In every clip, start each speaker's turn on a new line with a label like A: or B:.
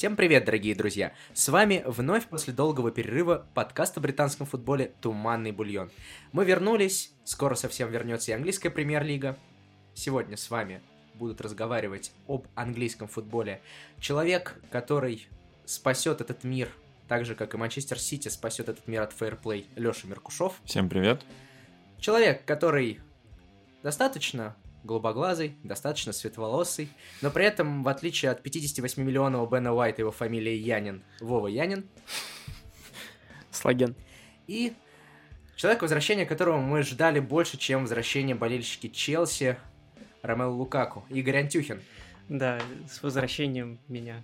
A: Всем привет, дорогие друзья! С вами вновь после долгого перерыва подкаст о британском футболе «Туманный бульон». Мы вернулись, скоро совсем вернется и английская премьер-лига. Сегодня с вами будут разговаривать об английском футболе. Человек, который спасет этот мир, так же, как и Манчестер Сити спасет этот мир от фейерплей, Леша Меркушев.
B: Всем привет.
A: Человек, который достаточно голубоглазый, достаточно светловолосый, но при этом, в отличие от 58-миллионного Бена Уайта, его фамилия Янин, Вова Янин.
C: Слаген.
A: И человек, возвращения которого мы ждали больше, чем возвращение болельщики Челси, Ромео Лукаку, Игорь Антюхин.
C: Да, с возвращением меня.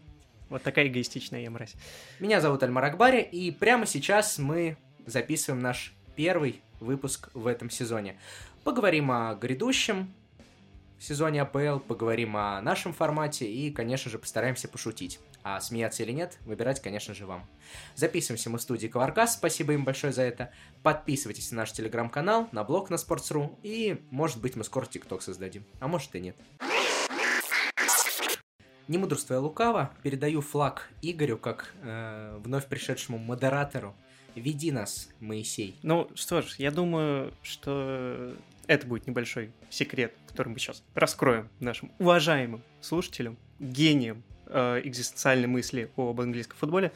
C: Вот такая эгоистичная я мразь.
A: Меня зовут Альмар Акбари, и прямо сейчас мы записываем наш первый выпуск в этом сезоне. Поговорим о грядущем, сезоне АПЛ, поговорим о нашем формате и, конечно же, постараемся пошутить. А смеяться или нет, выбирать, конечно же, вам. Записываемся мы в студии Коваркас, спасибо им большое за это. Подписывайтесь на наш телеграм-канал, на блог на Sports.ru, и, может быть, мы скоро ТикТок создадим, а может и нет. Не мудрствуя лукаво, передаю флаг Игорю, как э, вновь пришедшему модератору. Веди нас, Моисей.
C: Ну что ж, я думаю, что это будет небольшой секрет, который мы сейчас раскроем нашим уважаемым слушателям, гениям э, экзистенциальной мысли об английском футболе.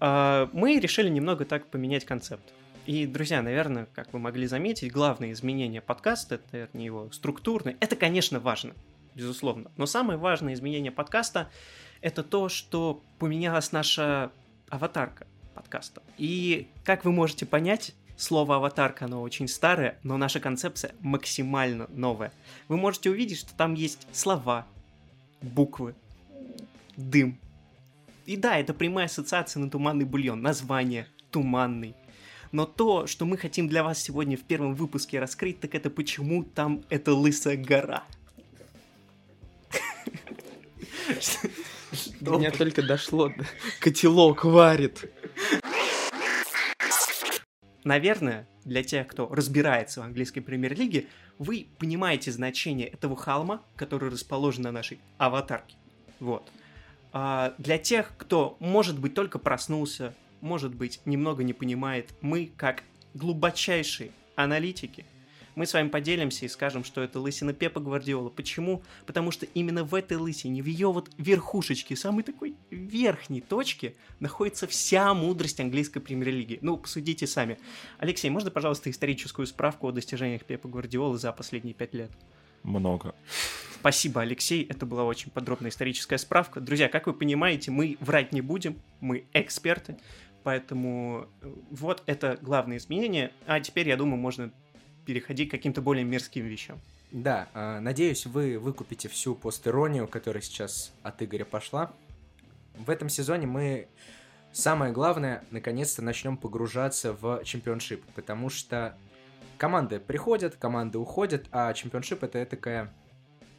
C: Э, мы решили немного так поменять концепт. И, друзья, наверное, как вы могли заметить, главное изменение подкаста, это, наверное, его структурное, это, конечно, важно, безусловно. Но самое важное изменение подкаста – это то, что поменялась наша аватарка подкаста. И, как вы можете понять, Слово «аватарка», оно очень старое, но наша концепция максимально новая. Вы можете увидеть, что там есть слова, буквы, дым. И да, это прямая ассоциация на туманный бульон, название туманный. Но то, что мы хотим для вас сегодня в первом выпуске раскрыть, так это почему там эта лысая гора.
B: До меня только дошло. Котелок варит.
C: Наверное, для тех, кто разбирается в английской премьер-лиге, вы понимаете значение этого холма, который расположен на нашей аватарке. Вот. А для тех, кто, может быть, только проснулся, может быть, немного не понимает, мы, как глубочайшие аналитики, мы с вами поделимся и скажем, что это лысина Пепа Гвардиола. Почему? Потому что именно в этой лысине, в ее вот верхушечке, самой такой верхней точке, находится вся мудрость английской премьер-лиги. Ну, посудите сами. Алексей, можно, пожалуйста, историческую справку о достижениях Пепа Гвардиолы за последние пять лет?
B: Много.
C: Спасибо, Алексей. Это была очень подробная историческая справка. Друзья, как вы понимаете, мы врать не будем, мы эксперты. Поэтому э, вот это главное изменение. А теперь, я думаю, можно переходить к каким-то более мерзким вещам.
A: Да, э, надеюсь, вы выкупите всю постиронию, которая сейчас от Игоря пошла. В этом сезоне мы, самое главное, наконец-то начнем погружаться в чемпионшип, потому что команды приходят, команды уходят, а чемпионшип это такая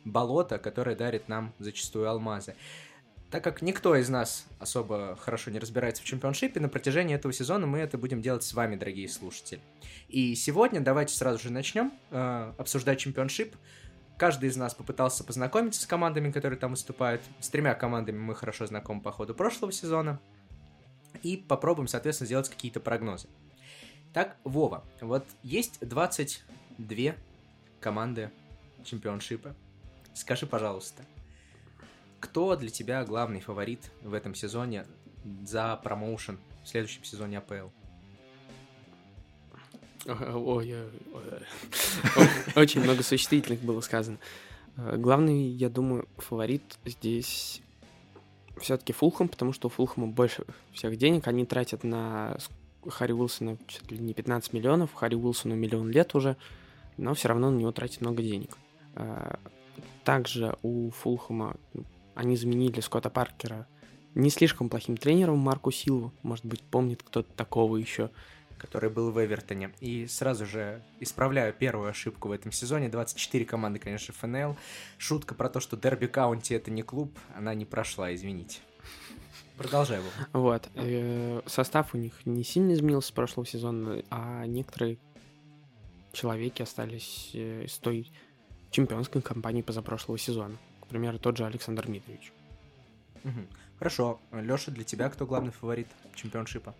A: болото, которое дарит нам зачастую алмазы. Так как никто из нас особо хорошо не разбирается в чемпионшипе, на протяжении этого сезона мы это будем делать с вами, дорогие слушатели. И сегодня давайте сразу же начнем э, обсуждать чемпионшип. Каждый из нас попытался познакомиться с командами, которые там выступают. С тремя командами мы хорошо знакомы по ходу прошлого сезона. И попробуем, соответственно, сделать какие-то прогнозы. Так, Вова, вот есть 22 команды чемпионшипа. Скажи, пожалуйста, кто для тебя главный фаворит в этом сезоне за промоушен в следующем сезоне АПЛ?
D: Ой, очень много существительных было сказано. Э, главный, я думаю, фаворит здесь все-таки Фулхам, потому что у Фулхама больше всех денег. Они тратят на Харри Уилсона чуть ли не 15 миллионов, Харри Уилсону миллион лет уже, но все равно на него тратят много денег. Э, также у Фулхама они заменили Скотта Паркера не слишком плохим тренером Марку Силву. Может быть, помнит кто-то такого еще.
A: Который был в Эвертоне. И сразу же исправляю первую ошибку в этом сезоне. 24 команды, конечно, ФНЛ. Шутка про то, что Дерби Каунти это не клуб, она не прошла, извините. Продолжай его.
D: Вот. Э, состав у них не сильно изменился с прошлого сезона, а некоторые человеки остались э, из той чемпионской кампании позапрошлого сезона. К примеру, тот же Александр Дмитриевич.
A: Мгм. Хорошо. Леша, для тебя кто главный фаворит чемпионшипа?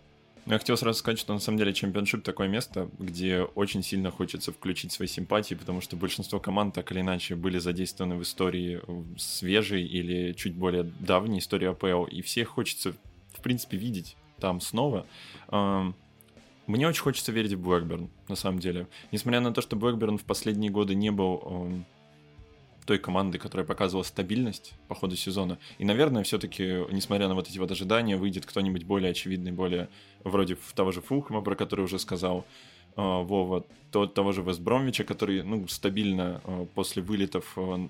E: Ну, я хотел сразу сказать, что на самом деле чемпионшип такое место, где очень сильно хочется включить свои симпатии, потому что большинство команд так или иначе были задействованы в истории свежей или чуть более давней истории АПЛ, и всех хочется, в принципе, видеть там снова. Мне очень хочется верить в Блэкберн, на самом деле. Несмотря на то, что Блэкберн в последние годы не был той командой, которая показывала стабильность по ходу сезона. И, наверное, все-таки, несмотря на вот эти вот ожидания, выйдет кто-нибудь более очевидный, более вроде того же Фулхэма, про который уже сказал э, Вова, то, того же Вестбромвича, который, ну, стабильно э, после вылетов, э,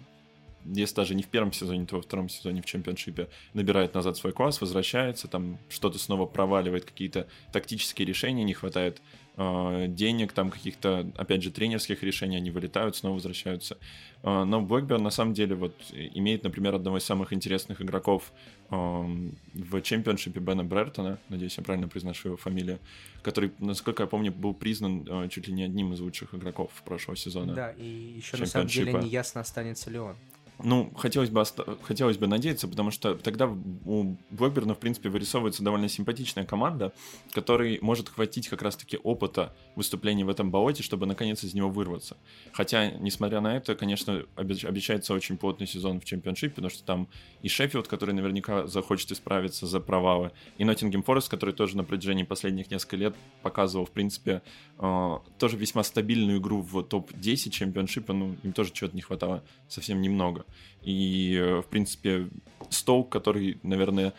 E: если даже не в первом сезоне, то во втором сезоне в чемпионшипе, набирает назад свой класс, возвращается, там что-то снова проваливает, какие-то тактические решения, не хватает денег, там каких-то, опять же, тренерских решений, они вылетают, снова возвращаются. Э, Но Блэкберн на самом деле вот имеет, например, одного из самых интересных игроков эм, в чемпионшипе Бена Брертона, надеюсь, я правильно произношу его фамилию, который, насколько я помню, был признан э, чуть ли не одним из лучших игроков прошлого сезона.
A: Да, и еще на самом деле не ясно, останется ли он.
E: Ну, хотелось бы, оста- хотелось бы надеяться, потому что тогда у Блэкберна, в принципе, вырисовывается довольно симпатичная команда, которой может хватить как раз-таки опыта выступлений в этом болоте, чтобы наконец из него вырваться. Хотя, несмотря на это, конечно, обе- обещается очень плотный сезон в чемпионшипе, потому что там и Шеффилд, который наверняка захочет исправиться за провалы, и Ноттингем Форест, который тоже на протяжении последних нескольких лет показывал, в принципе, э, тоже весьма стабильную игру в топ-10 чемпионшипа, ну, им тоже чего-то не хватало совсем немного. И, э, в принципе, Стоук, который, наверное,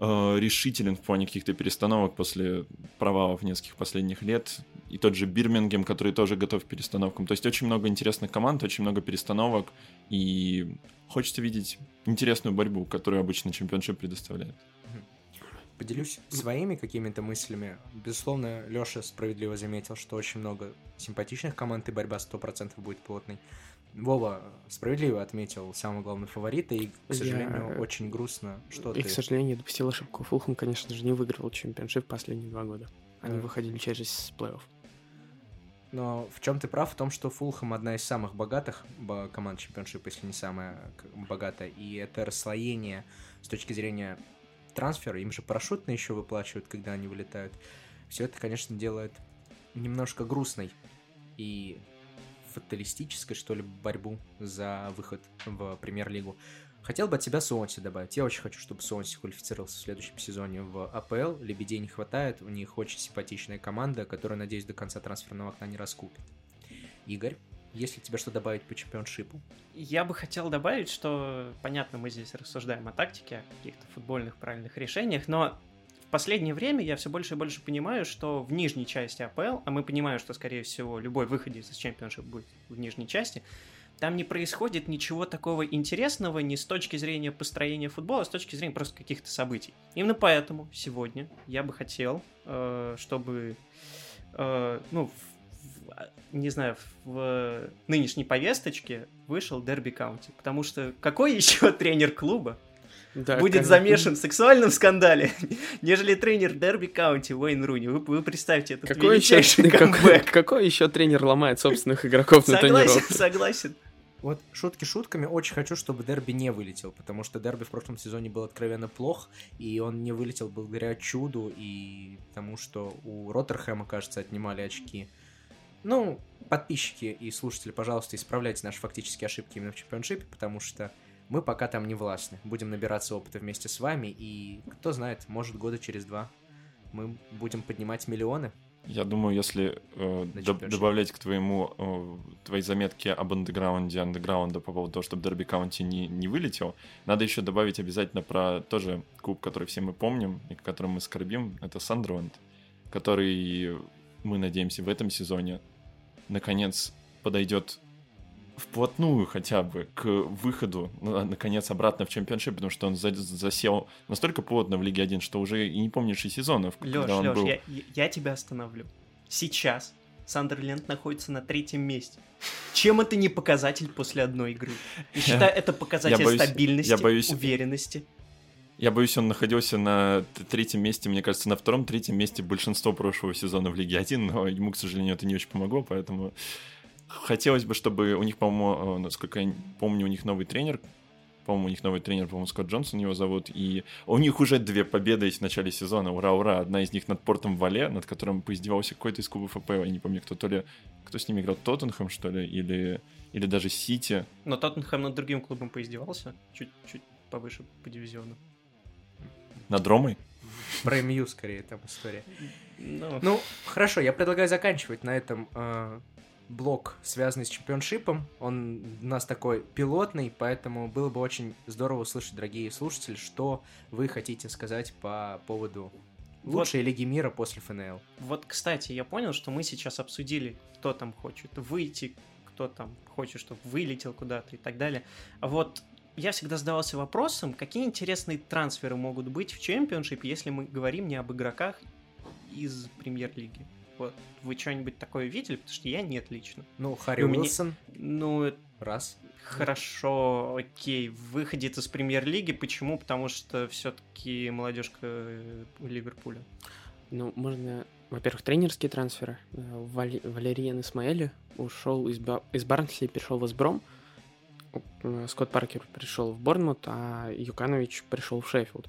E: э, решителен в плане каких-то перестановок после провалов нескольких последних лет. И тот же Бирмингем, который тоже готов к перестановкам. То есть очень много интересных команд, очень много перестановок. И хочется видеть интересную борьбу, которую обычно чемпионшип предоставляет.
A: Поделюсь своими какими-то мыслями. Безусловно, Леша справедливо заметил, что очень много симпатичных команд, и борьба 100% будет плотной. Вова справедливо отметил самый главный фаворит, и, к
D: Я-
A: сожалению, очень грустно, что
D: И,
A: ты...
D: к сожалению, допустил ошибку. Фулхэм, конечно же, не выигрывал чемпионшип последние два года. Они
A: Да.
D: выходили через плей-офф.
A: Но в чем ты прав? В том, что Фулхэм одна из самых богатых бо- команд чемпионшипа, если не самая богатая. И это расслоение с точки зрения трансфера. Им же парашютно еще выплачивают, когда они вылетают. Все это, конечно, делает немножко грустной и фаталистической, что ли, борьбу за выход в премьер-лигу. Хотел бы от тебя Суонси добавить. Я очень хочу, чтобы Суонси квалифицировался в следующем сезоне в АПЛ. Лебедей не хватает, у них очень симпатичная команда, которую, надеюсь, до конца трансферного окна не раскупит. Игорь, есть ли тебе что добавить по чемпионшипу?
C: Я бы хотел добавить, что, понятно, мы здесь рассуждаем о тактике, о каких-то футбольных правильных решениях, но последнее время я все больше и больше понимаю, что в нижней части АПЛ, а мы понимаем, что, скорее всего, любой выходец из чемпионшип будет в нижней части, там не происходит ничего такого интересного ни с точки зрения построения футбола, а с точки зрения просто каких-то событий. Именно поэтому сегодня я бы хотел, э, чтобы, э, ну, в- не знаю, в нынешней повесточке вышел Дерби Каунти. Потому что какой еще тренер клуба
D: Да,
C: будет
D: конечно.
C: замешан в сексуальном скандале, нежели тренер Дерби Каунти Уэйн Руни? Вы, вы представьте этот
D: Какой еще,
C: величайший
D: какой,
C: камбэк.
D: какой еще тренер ломает собственных игроков на
C: Согласен,
D: тренировке?
C: согласен.
A: Вот шутки шутками, очень хочу, чтобы Дерби не вылетел, потому что Дерби в прошлом сезоне был откровенно плох, и он не вылетел благодаря чуду и тому, что у Роттерхэма, кажется, отнимали очки. Ну, подписчики и слушатели, пожалуйста, исправляйте наши фактические ошибки именно в чемпионшипе, потому что мы пока там не властны. Будем набираться опыта вместе с вами, и кто знает, может года через два мы будем поднимать миллионы.
E: Я думаю, если э, доб- добавлять к твоему э, твоей заметке об андеграунде андеграунда по поводу того, чтобы Дерби Каунти не, не вылетел, надо еще добавить обязательно про тоже клуб, который все мы помним и которым мы скорбим, это Сандерленд, который мы надеемся в этом сезоне наконец подойдет вплотную хотя бы к выходу, ну, наконец, обратно в чемпионшип, потому что он за- засел настолько плотно в Лиге 1, что уже и не помнишь и сезонов,
C: Леш,
E: когда он
C: Леш,
E: был.
C: я, я- тебя остановлю. Сейчас Сандерленд находится на третьем месте. Чем это не показатель после одной игры? Я считаю, это показатель
E: боюсь-
C: стабильности,
E: я боюсь-
C: уверенности.
E: Я боюсь, он находился на третьем месте, мне кажется, на втором-третьем месте большинство прошлого сезона в Лиге 1, но ему, к сожалению, это не очень помогло, поэтому хотелось бы, чтобы у них, по-моему, э, насколько я помню, у них новый тренер, по-моему, у них новый тренер, по-моему, Скотт Джонсон его зовут, и у них уже две победы есть в начале сезона, ура-ура, одна из них над Портом Вале, над которым поиздевался какой-то из клубов АПЛ, я не помню, кто то ли, кто с ними играл, Тоттенхэм, что ли, или, или даже Сити.
C: Но Тоттенхэм над другим клубом поиздевался, чуть-чуть повыше по дивизиону.
E: Над Ромой?
A: Про МЮ скорее там история.
C: Ну,
A: Ну, хорошо, я предлагаю заканчивать на этом э, блок, связанный с чемпионшипом. Он у нас такой пилотный, поэтому было бы очень здорово услышать, дорогие слушатели, что вы хотите сказать по поводу
C: Вот.
A: лучшей лиги мира после ФНЛ.
C: Вот, кстати, я понял, что мы сейчас обсудили, кто там хочет выйти, кто там хочет, чтобы вылетел куда-то и так далее. А вот я всегда задавался вопросом, какие интересные трансферы могут быть в чемпионшипе, если мы говорим не об игроках из премьер-лиги. Вот. Вы что-нибудь такое видели? Потому что я нет лично.
A: Ну, Харри
C: меня-
A: Уилсон,
C: Ну,
A: раз.
C: Хорошо, окей, выходит из премьер-лиги. Почему? Потому что все-таки молодежка э, Ливерпуля.
D: Ну, можно, во-первых, тренерские трансферы. Э, Вали- Валериан Исмаэли ушел из, Ба- из Барнсли, перешел в Эсбром. Э, Скотт Паркер пришел в Борнмут, а Юканович пришел в Шеффилд.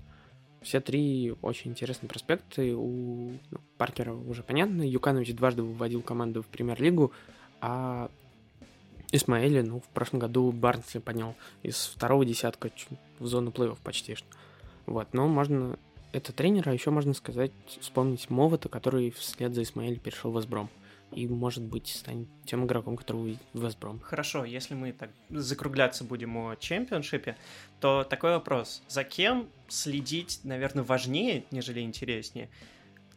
D: Все три очень интересные проспекты. У ну, Паркера уже понятно. Юканович дважды выводил команду в премьер-лигу, а Исмаэли, ну, в прошлом году Барнсли поднял из второго десятка в зону плей-офф почти что. Вот, но можно это тренер, а еще можно сказать, вспомнить Мовата, который вслед за Исмаэль перешел в Эсбром. И, может быть, станет тем игроком, который увидит в Эсбром.
C: Хорошо, если мы так закругляться будем о чемпионшипе, то такой вопрос. За кем следить, наверное, важнее, нежели интереснее?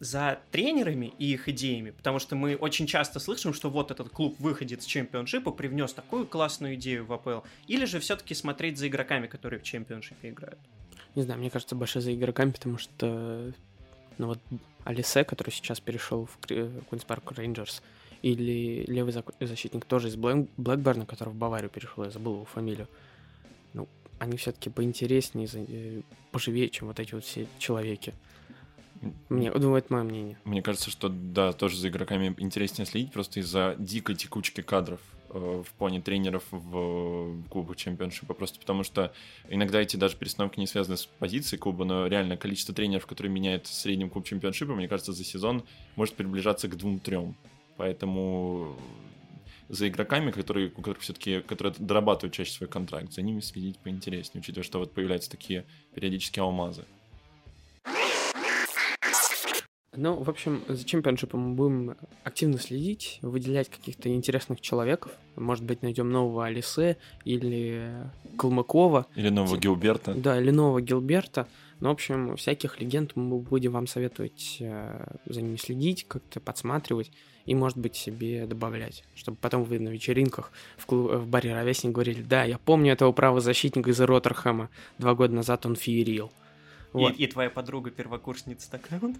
C: За тренерами и их идеями, потому что мы очень часто слышим, что вот этот клуб выходит с чемпионшипа, привнес такую классную идею в АПЛ, или же все-таки смотреть за игроками, которые в чемпионшипе играют.
D: Не знаю, мне кажется, больше за игроками, потому что, ну вот, Олисе, который сейчас перешел в Куинс Парк Рейнджерс, или левый защитник тоже из Блэк- Блэкберна, который в Баварию перешел, я забыл его фамилию. Ну, они все-таки поинтереснее, э, поживее, чем вот эти вот все человеки. Мне, ну, это мое мнение.
E: Мне кажется, что да, тоже за игроками интереснее следить, просто из-за дикой текучки кадров в плане тренеров в клубах чемпионшипа, просто потому что иногда эти даже перестановки не связаны с позицией клуба, но реально количество тренеров, которые меняют в среднем клуб чемпионшипа, мне кажется, за сезон может приближаться к двум-трем. Поэтому за игроками, которые, у все-таки, которые дорабатывают чаще свой контракт, за ними следить поинтереснее, учитывая, что вот появляются такие периодически алмазы.
D: Ну, в общем, за чемпионшипом мы будем активно следить, выделять каких-то интересных человеков. Может быть, найдем нового Алисе или Калмыкова.
E: Или нового Гилберта.
D: Да, или нового Гилберта. Ну, в общем, всяких легенд мы будем вам советовать э, за ними следить, как-то подсматривать и, может быть, себе добавлять, чтобы потом вы на вечеринках в, клу- в баре «Ровесник» говорили, да, я помню этого правозащитника из Роттерхэма, два года назад он феерил. Вот.
C: И, и твоя подруга первокурсница такая вот.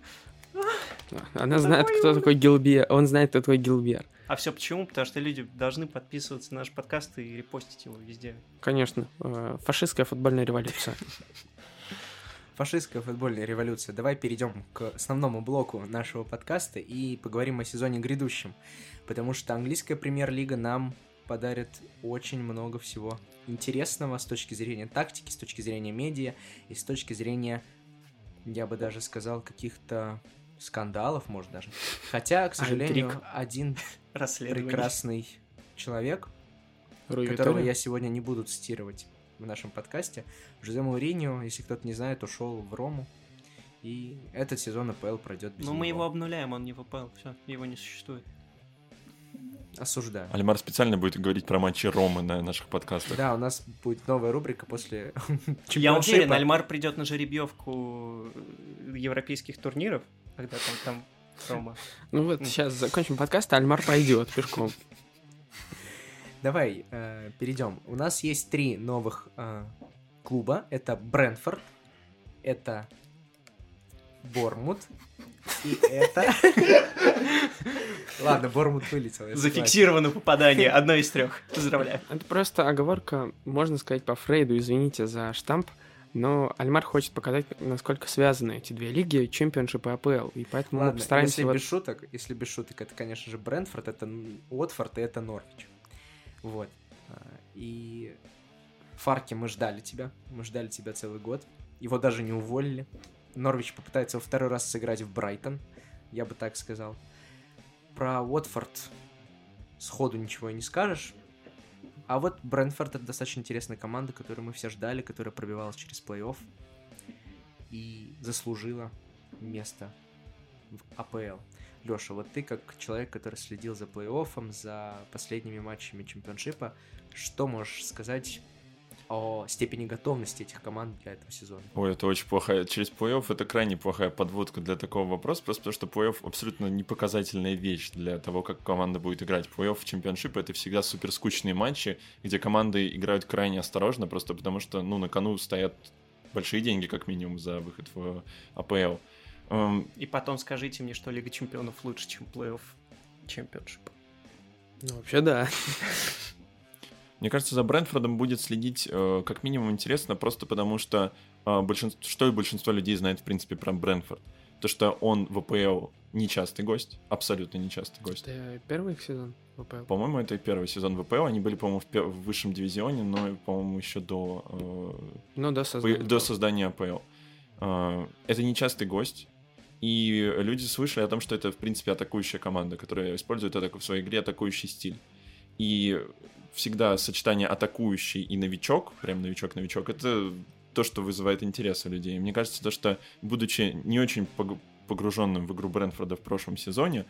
D: Она знает, кто такой Гилбер, он знает, кто такой Гилбер.
C: А все почему? Потому что люди должны подписываться на наш подкаст и репостить его везде.
D: Конечно, э, фашистская футбольная революция.
A: Фашистская футбольная революция. Давай перейдем к основному блоку нашего подкаста и поговорим о сезоне грядущем. Потому что английская премьер-лига нам подарит очень много всего интересного с точки зрения тактики, с точки зрения медиа и с точки зрения, я бы даже сказал, каких-то скандалов, может даже. Хотя, к сожалению,
D: Интриг.
A: один прекрасный человек,
D: Руи
A: которого
D: Витория?
A: я сегодня не буду цитировать в нашем подкасте. Жозе Мауриньо, если кто-то не знает, ушел в Рому. И этот сезон АПЛ пройдет без
C: Ну, мы его
A: него.
C: обнуляем, он не ВПЛ. Все, его не существует.
A: Осуждаю.
E: Альмар специально будет говорить про матчи Ромы на наших подкастах.
A: Да, у нас будет новая рубрика после
C: Я уверен, Альмар придет на жеребьевку европейских турниров, когда там, там Рома.
D: Ну вот, сейчас закончим подкаст, а Альмар пойдет пешком.
A: Давай э, перейдем. У нас есть три новых э, клуба. Это Брентфорд, это Бормут и это... Ладно, Бормут вылетел.
C: Зафиксировано попадание, одно из трех. Поздравляю.
D: Это просто оговорка, можно сказать, по Фрейду, извините за штамп, но Альмар хочет показать, насколько связаны эти две лиги, чемпионшип и АПЛ, и поэтому мы
A: Ладно,
D: постараемся...
A: если
D: вот-
A: без шуток, если без шуток, это, конечно же, Брентфорд, это Уотфорд и это Норвич. Вот. А, И Фарки, мы ждали тебя. Мы ждали тебя целый год. Его даже не уволили. Норвич попытается во второй раз сыграть в Брайтон. Я бы так сказал. Про Уотфорд сходу ничего и не скажешь. А вот Брентфорд это достаточно интересная команда, которую мы все ждали, которая пробивалась через плей-офф и заслужила место в АПЛ. Леша, вот ты как человек, который следил за плей-оффом, за последними матчами чемпионшипа, что можешь сказать о степени готовности этих команд для этого сезона?
E: Ой, это очень плохая. Через плей-офф это крайне плохая подводка для такого вопроса, просто потому что плей-офф абсолютно непоказательная вещь для того, как команда будет играть. Плей-офф чемпионшип это всегда супер скучные матчи, где команды играют крайне осторожно, просто потому что, ну, на кону стоят большие деньги, как минимум, за выход в АПЛ. Эм,
C: И потом скажите мне, что Лига Чемпионов лучше, чем плей-офф чемпионшип.
D: Ну, вообще, да.
E: Мне кажется, за Брентфордом будет следить э, как минимум интересно, просто потому что э, большинство, что и большинство людей знает, в принципе, про Брентфорд. То, что он в АПЛ нечастый гость, абсолютно нечастый гость.
D: Это первый их сезон в АПЛ.
E: По-моему, это и первый сезон в АПЛ. Они были, по-моему, в, пе- в высшем дивизионе, но, по-моему, еще до, э,
D: Ну, да,
E: по-
D: создание.
E: до создания АПЛ. Э, это нечастый гость. И люди слышали о том, что это, в принципе, атакующая команда, которая использует атаку в своей игре атакующий стиль. И всегда сочетание атакующий и новичок, прям новичок-новичок, это то, что вызывает интерес у людей. Мне кажется, то, что, будучи не очень пог- погруженным в игру Брэнфорда в прошлом сезоне,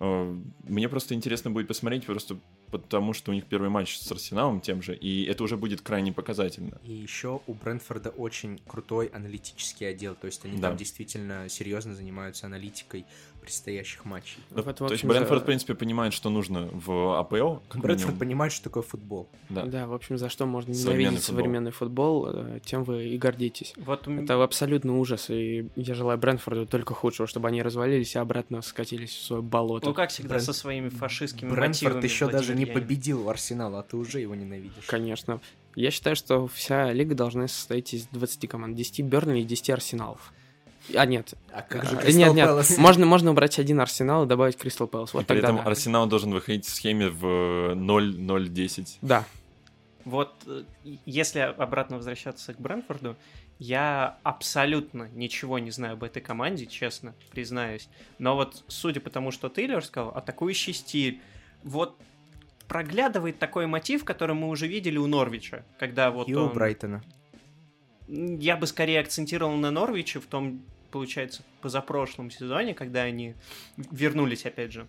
E: э, мне просто интересно будет посмотреть, просто потому что у них первый матч с Арсеналом тем же, и это уже будет крайне показательно.
A: И еще у Брентфорда очень крутой аналитический отдел, то есть они
E: Да.
A: там действительно серьезно занимаются аналитикой предстоящих матчей.
E: Ну,
D: Вот, в
E: то есть Брэнфорд,
D: за-
E: в принципе, понимает, что нужно в АПЛ, минимум.
A: понимает, что такое футбол.
E: Да.
D: Да, в общем, за что можно
E: Современный
D: ненавидеть
E: футбол.
D: современный футбол, э, тем вы и гордитесь.
C: Вот у
D: Это абсолютно ужас, и я желаю Брэнфорду только худшего, чтобы они развалились и обратно скатились в свое болото.
C: ну, как всегда,
A: Брэн-
C: со своими фашистскими
A: Брентфорд
C: мотивами,
A: еще даже не
C: Владимир Янин.
A: победил Арсенал, а ты уже его ненавидишь.
D: Конечно. Я считаю, что вся лига должна состоять из 20 команд. 10 Бернли и 10 Арсеналов. А, нет.
A: А как же
D: А,
A: Кристал
D: нет, нет. Можно, можно убрать один Арсенал и добавить Кристал Пэлас. Вот
E: и при этом
D: да.
E: Арсенал должен выходить в схеме в 0-0-10.
D: Да.
C: Вот э, если обратно возвращаться к Брэнфорду, я абсолютно ничего не знаю об этой команде, честно, признаюсь. Но вот судя по тому, что Тейлор сказал, атакующий стиль, вот проглядывает такой мотив, который мы уже видели у Норвича, когда вот
A: И у
C: он-
A: Брайтона.
C: Я бы скорее акцентировал на Норвиче в том, получается, позапрошлом сезоне, когда они вернулись, опять же,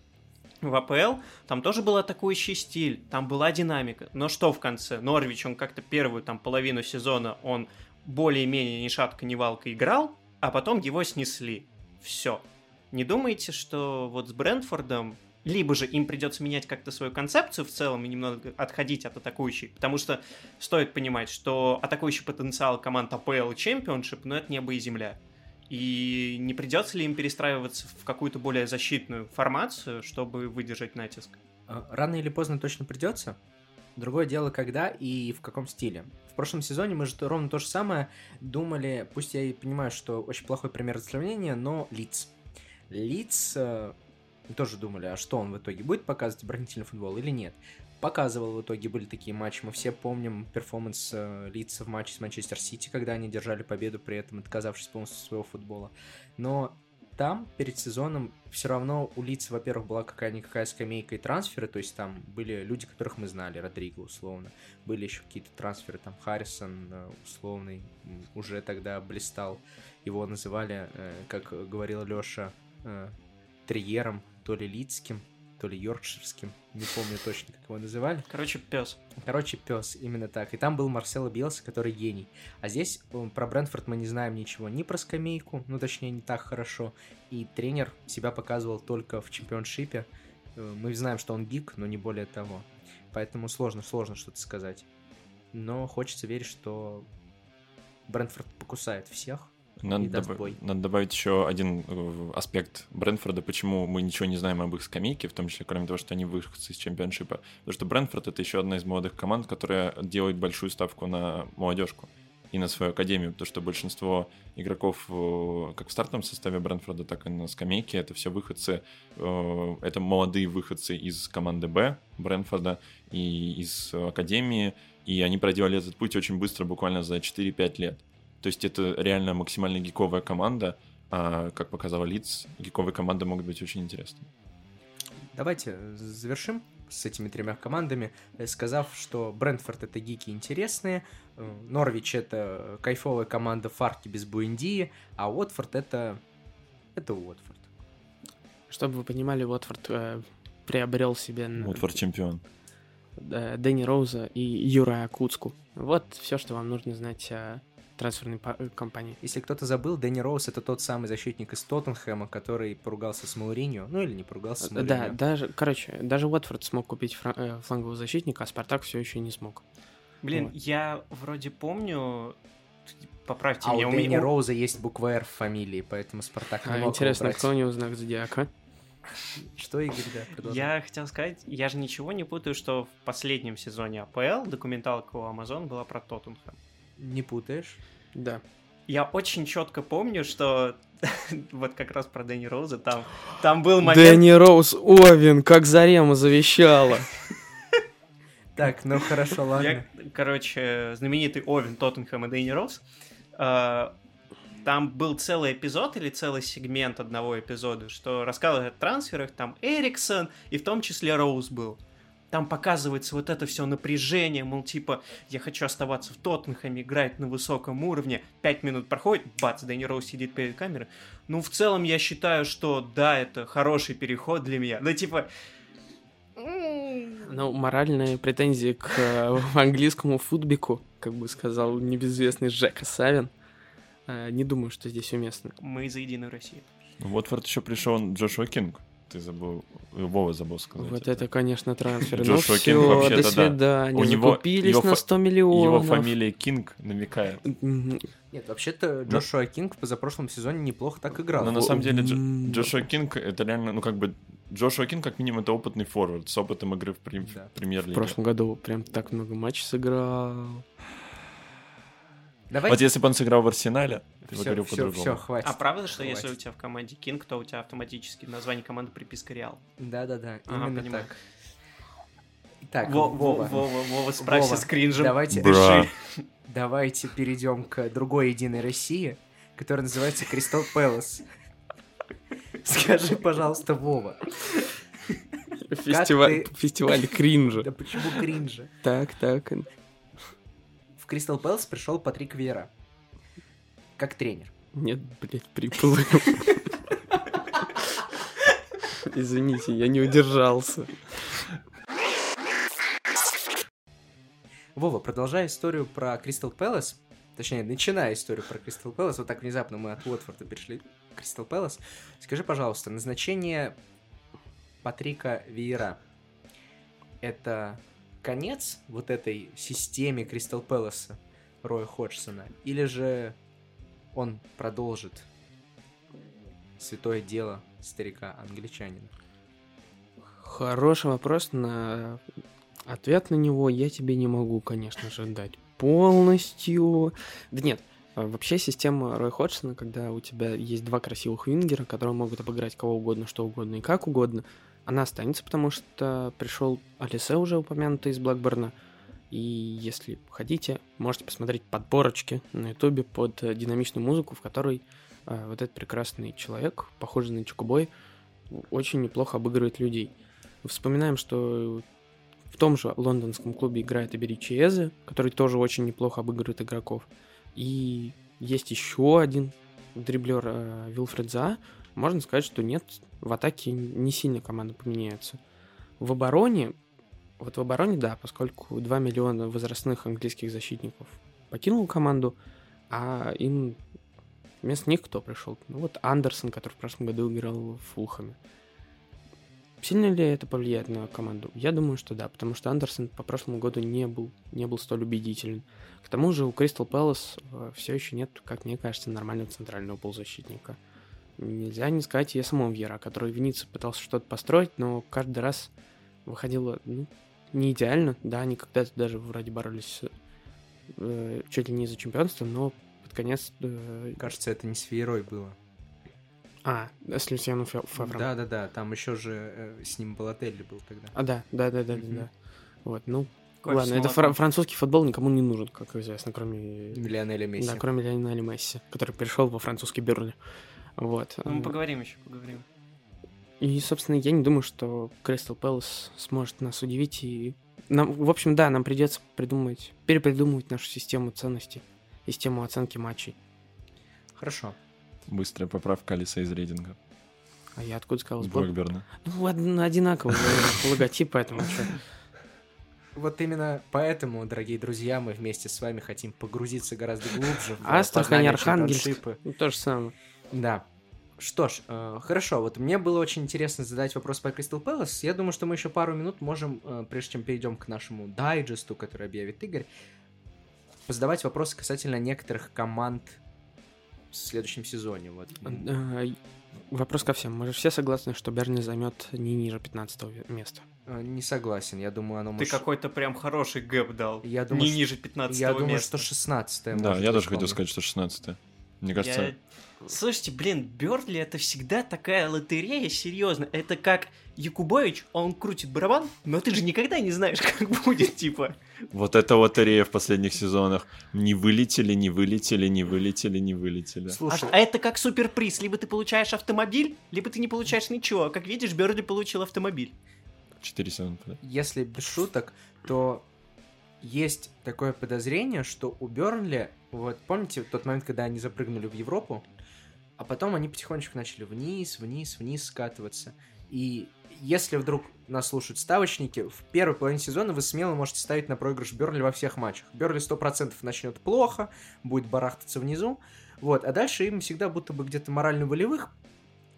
C: в АПЛ. Там тоже был атакующий стиль, там была динамика. Но что в конце? Норвич, он как-то первую там половину сезона, он более-менее ни шатка, ни валка играл, а потом его снесли. Все. Не думаете, что вот с Брентфордом либо же им придется менять как-то свою концепцию в целом и немного отходить от атакующей, потому что стоит понимать, что атакующий потенциал команд АПЛ и но это небо и земля. И не придется ли им перестраиваться в какую-то более защитную формацию, чтобы выдержать натиск?
A: А, Рано или поздно точно придется. Другое дело, когда и в каком стиле. В прошлом сезоне мы же ровно то же самое думали, пусть я и понимаю, что очень плохой пример для сравнения, но Лидс. Лидс э, тоже думали, а что он в итоге будет показывать оборонительный футбол или нет. Показывал в итоге, были такие матчи, мы все помним перформанс э, Лидса в матче с Манчестер Сити, когда они держали победу, при этом отказавшись полностью своего футбола. Но там перед сезоном все равно у Лидс, во-первых, была какая-никакая скамейка и трансферы, то есть там были люди, которых мы знали, Родриго условно, были еще какие-то трансферы, там Харрисон э, условный уже тогда блистал, его называли, э, как говорил Леша, Триером, то ли Лидским, то ли Йоркширским, не помню точно, как его называли.
C: Короче, пес.
A: Короче, пес, именно так. И там был Марсело Биелса, который гений. А здесь э, про Брэнфорд мы не знаем ничего ни про скамейку, ну точнее не так хорошо. И тренер себя показывал только в чемпионшипе. Э, Мы знаем, что он гик, но не более того. Поэтому сложно, сложно что-то сказать. Но хочется верить, что Брэнфорд покусает всех.
E: Надо,
A: бой.
E: надо добавить еще один э, аспект Брэнфорда, почему мы ничего не знаем об их скамейке, в том числе, кроме того, что они выходцы из чемпионшипа. Потому что Брэнфорд — это еще одна из молодых команд, которая делает большую ставку на молодежку. и на свою академию, потому что большинство игроков э, как в стартовом составе Брэнфорда, так и на скамейке, это все выходцы, э, это молодые выходцы из команды Б Брэнфорда и из академии, и они проделали этот путь очень быстро, буквально за 4-5 лет. То есть это реально максимально гиковая команда, а, как показала Лиц, гиковые команды могут быть очень интересными.
A: Давайте завершим с этими тремя командами, э, сказав, что Брентфорд это гики интересные, э, Норвич это кайфовая команда Фарки без Буэндии, а Уотфорд это... это Уотфорд.
D: Чтобы вы понимали, Уотфорд э, приобрел себе...
E: Уотфорд чемпион.
D: Э, Дэнни Роуза и Юра Куцку. Вот все, что вам нужно знать о трансферной э, компании.
A: Если кто-то забыл, Дэнни Роуз это тот самый защитник из Тоттенхэма, который поругался с Мауриньо, ну или не поругался с Мауриньо.
D: Да, даже, короче, даже Уотфорд смог купить фран- э, флангового защитника, а Спартак все еще не смог.
C: Блин,
D: Вот.
C: я вроде помню... Поправьте
A: А
C: меня,
A: у
C: у меня-
A: Дэнни Роуза есть буква «Р» в фамилии, поэтому Спартак не
D: А,
A: мог
D: интересно,
A: брать.
D: кто у него знак зодиака?
A: Что, Игорь, да, продолжай.
C: Я хотел сказать, я же ничего не путаю, что в последнем сезоне АПЛ документалка у Amazon была про Тоттенхэм.
A: Не путаешь?
D: Да.
C: Я очень четко помню, что вот как раз про Дэнни Роуза там, там был момент...
D: Дэнни Роуз Овен, как Зарема завещала.
A: Так, ну хорошо, ладно.
C: Я, короче, знаменитый Овен Тоттенхэм и Дэнни Роуз. э, Там был целый эпизод или целый сегмент одного эпизода, что рассказывает о трансферах, там Эриксон и в том числе Роуз был. Там показывается вот это все напряжение, мол, типа, я хочу оставаться в Тоттенхэме, играть на высоком уровне. Пять минут проходит, бац, Дэнни Роуз сидит перед камерой. Ну, в целом, я считаю, что да, это хороший переход для меня. Ну, типа...
D: Ну, моральные претензии к э, английскому футбику, как бы сказал небезвестный Жека Савин, э, не думаю, что здесь уместно.
C: Мы за Единую Россию.
E: В Уотфорд еще пришел Джошуа Кинг. Ты забыл, Вова забыл сказать.
D: Вот это, конечно, трансфер. Ну
E: Джошуа
D: все,
E: Кинг
D: до
E: вообще-то да.
D: свидания.
E: У него-
D: Закупились
E: его
D: на
E: фа-
D: 100 миллионов.
E: Его фамилия Кинг намекает.
A: Нет, вообще-то Джошуа Кинг в позапрошлом сезоне неплохо так играл.
E: Но на самом деле Джо- Джошуа Кинг это реально, ну как бы, Джошуа Кинг как минимум это опытный форвард с опытом игры в прем-
A: Да.
E: в премьер-лиге.
D: В прошлом году прям так много матчей сыграл.
A: Давай.
E: Вот если бы он сыграл в Арсенале, ты
A: все, все, все, хватит.
C: А правда, что
A: Хватит.
C: если у тебя в команде Кинг, то у тебя автоматически название команды приписка Реал?
A: Да-да-да,
C: Ага,
A: именно
C: понимаю.
A: так. Итак,
C: Во-
A: Вова,
C: Во- Вова, Вова, справься
A: Вова,
C: с кринжем.
A: давайте,
E: Бра.
A: давайте перейдем к другой единой России, которая называется Кристал Пэлас. Скажи, пожалуйста, Вова,
D: Фестиваль,
A: ты-
D: фестиваль кринжа.
A: да почему кринжа?
D: Так, так.
A: В Кристал Пэлас пришел Патрик Вера как тренер.
D: Нет, блядь, приплыл. Извините, я не удержался.
A: Вова, продолжая историю про Кристал Пэлас, точнее, начиная историю про Кристал Пэлас, вот так внезапно мы от Уотфорда перешли к Кристал Пэлас, скажи, пожалуйста, назначение Патрика Виера это конец вот этой системе Кристал Пэласа Роя Ходжсона, или же он продолжит святое дело старика-англичанина?
D: Хороший вопрос, на ответ на него я тебе не могу, конечно же, дать полностью. Да нет, а вообще система Рой Ходжсона, когда у тебя есть два красивых вингера, которые могут обыграть кого угодно, что угодно и как угодно, она останется, потому что пришел Алисе уже упомянутый из Блэкберна, и если хотите, можете посмотреть подборочки на ютубе под э, динамичную музыку, в которой э, вот этот прекрасный человек, похожий на Чукубой, очень неплохо обыгрывает людей. Вспоминаем, что в том же лондонском клубе играет Ибери Чиезе, который тоже очень неплохо обыгрывает игроков. И есть еще один дриблер э, Вилфред За. Можно сказать, что нет, в атаке не сильно команда поменяется. В обороне, вот в обороне, да, поскольку 2 миллиона возрастных английских защитников покинул команду, а им вместо них кто пришел? Ну вот Андерсон, который в прошлом году играл в Фулхаме. Сильно ли это повлияет на команду? Я думаю, что да, потому что Андерсон по прошлому году не был, не был столь убедителен. К тому же у Кристал Пэлас все еще нет, как мне кажется, нормального центрального полузащитника. Нельзя не сказать и о самом Вьера, который в Ницце пытался что-то построить, но каждый раз выходило ну, не идеально. Да, они когда-то даже вроде боролись э, чуть ли не за чемпионство, но под конец... э,
A: Кажется, это не с Феерой было.
D: А, с Люсьяном Фавром.
A: Да-да-да, там еще же э, с ним Балателли был тогда.
D: А, да, да, да, да, да,
A: Мгм.
D: да. Вот, ну,
C: Кофе
D: ладно, это фра- французский футбол никому не нужен, как известно, кроме...
A: Лионеля Месси.
D: Да, кроме Лионеля Месси, который перешел во французский Берли. Вот.
C: Ну, мы поговорим еще, поговорим.
D: И, собственно, я не думаю, что Кристал Пэлас сможет нас удивить. И нам, в общем, да, нам придется придумать, перепридумывать нашу систему ценностей и систему оценки матчей.
A: Хорошо.
E: Быстрая поправка Алиса из рейтинга.
D: А я откуда сказал?
E: С
D: С Блэк-
E: Блэкберна.
D: Ну, од- одинаковый логотип, поэтому.
A: Вот именно поэтому, дорогие друзья, мы вместе с вами хотим погрузиться гораздо глубже в
D: Астрахань, Архангельск. Ну, то же самое.
A: Да. Что ж, э, хорошо, вот мне было очень интересно задать вопрос по Кристал Пэлас. Я думаю, что мы еще пару минут можем, э, прежде чем перейдем к нашему дайджесту, который объявит Игорь, позадавать вопросы касательно некоторых команд в следующем сезоне. Вот.
D: Э, Вопрос ко всем. Мы же все согласны, что Берни займет не ниже 15 места.
A: Э, Не согласен, я думаю, оно
C: Ты
A: может...
C: какой-то прям хороший гэп дал.
A: Я думаю,
C: не
A: что-
C: ниже 15
A: Я думаю, что 16
E: Да, я тоже хотел сказать, что 16 Мне кажется,
C: Я- Слушайте, блин, Берли это всегда такая лотерея, серьезно. Это как Якубович, он крутит барабан, но ты же никогда не знаешь, как будет, типа.
E: вот эта лотерея в последних сезонах. Не вылетели, не вылетели, не вылетели, не вылетели.
C: А,
A: Слушай,
C: а это как суперприз. Либо ты получаешь автомобиль, либо ты не получаешь ничего. Как видишь, Берли получил автомобиль.
E: Четыре сезона подряд.
A: если без шуток, то есть такое подозрение, что у Бернли, вот помните тот момент, когда они запрыгнули в Европу, а потом они потихонечку начали вниз, вниз, вниз скатываться. И если вдруг нас слушают ставочники, в первой половине сезона вы смело можете ставить на проигрыш Бернли во всех матчах. Бернли 100% начнет плохо, будет барахтаться внизу, вот, а дальше им всегда будто бы где-то морально-волевых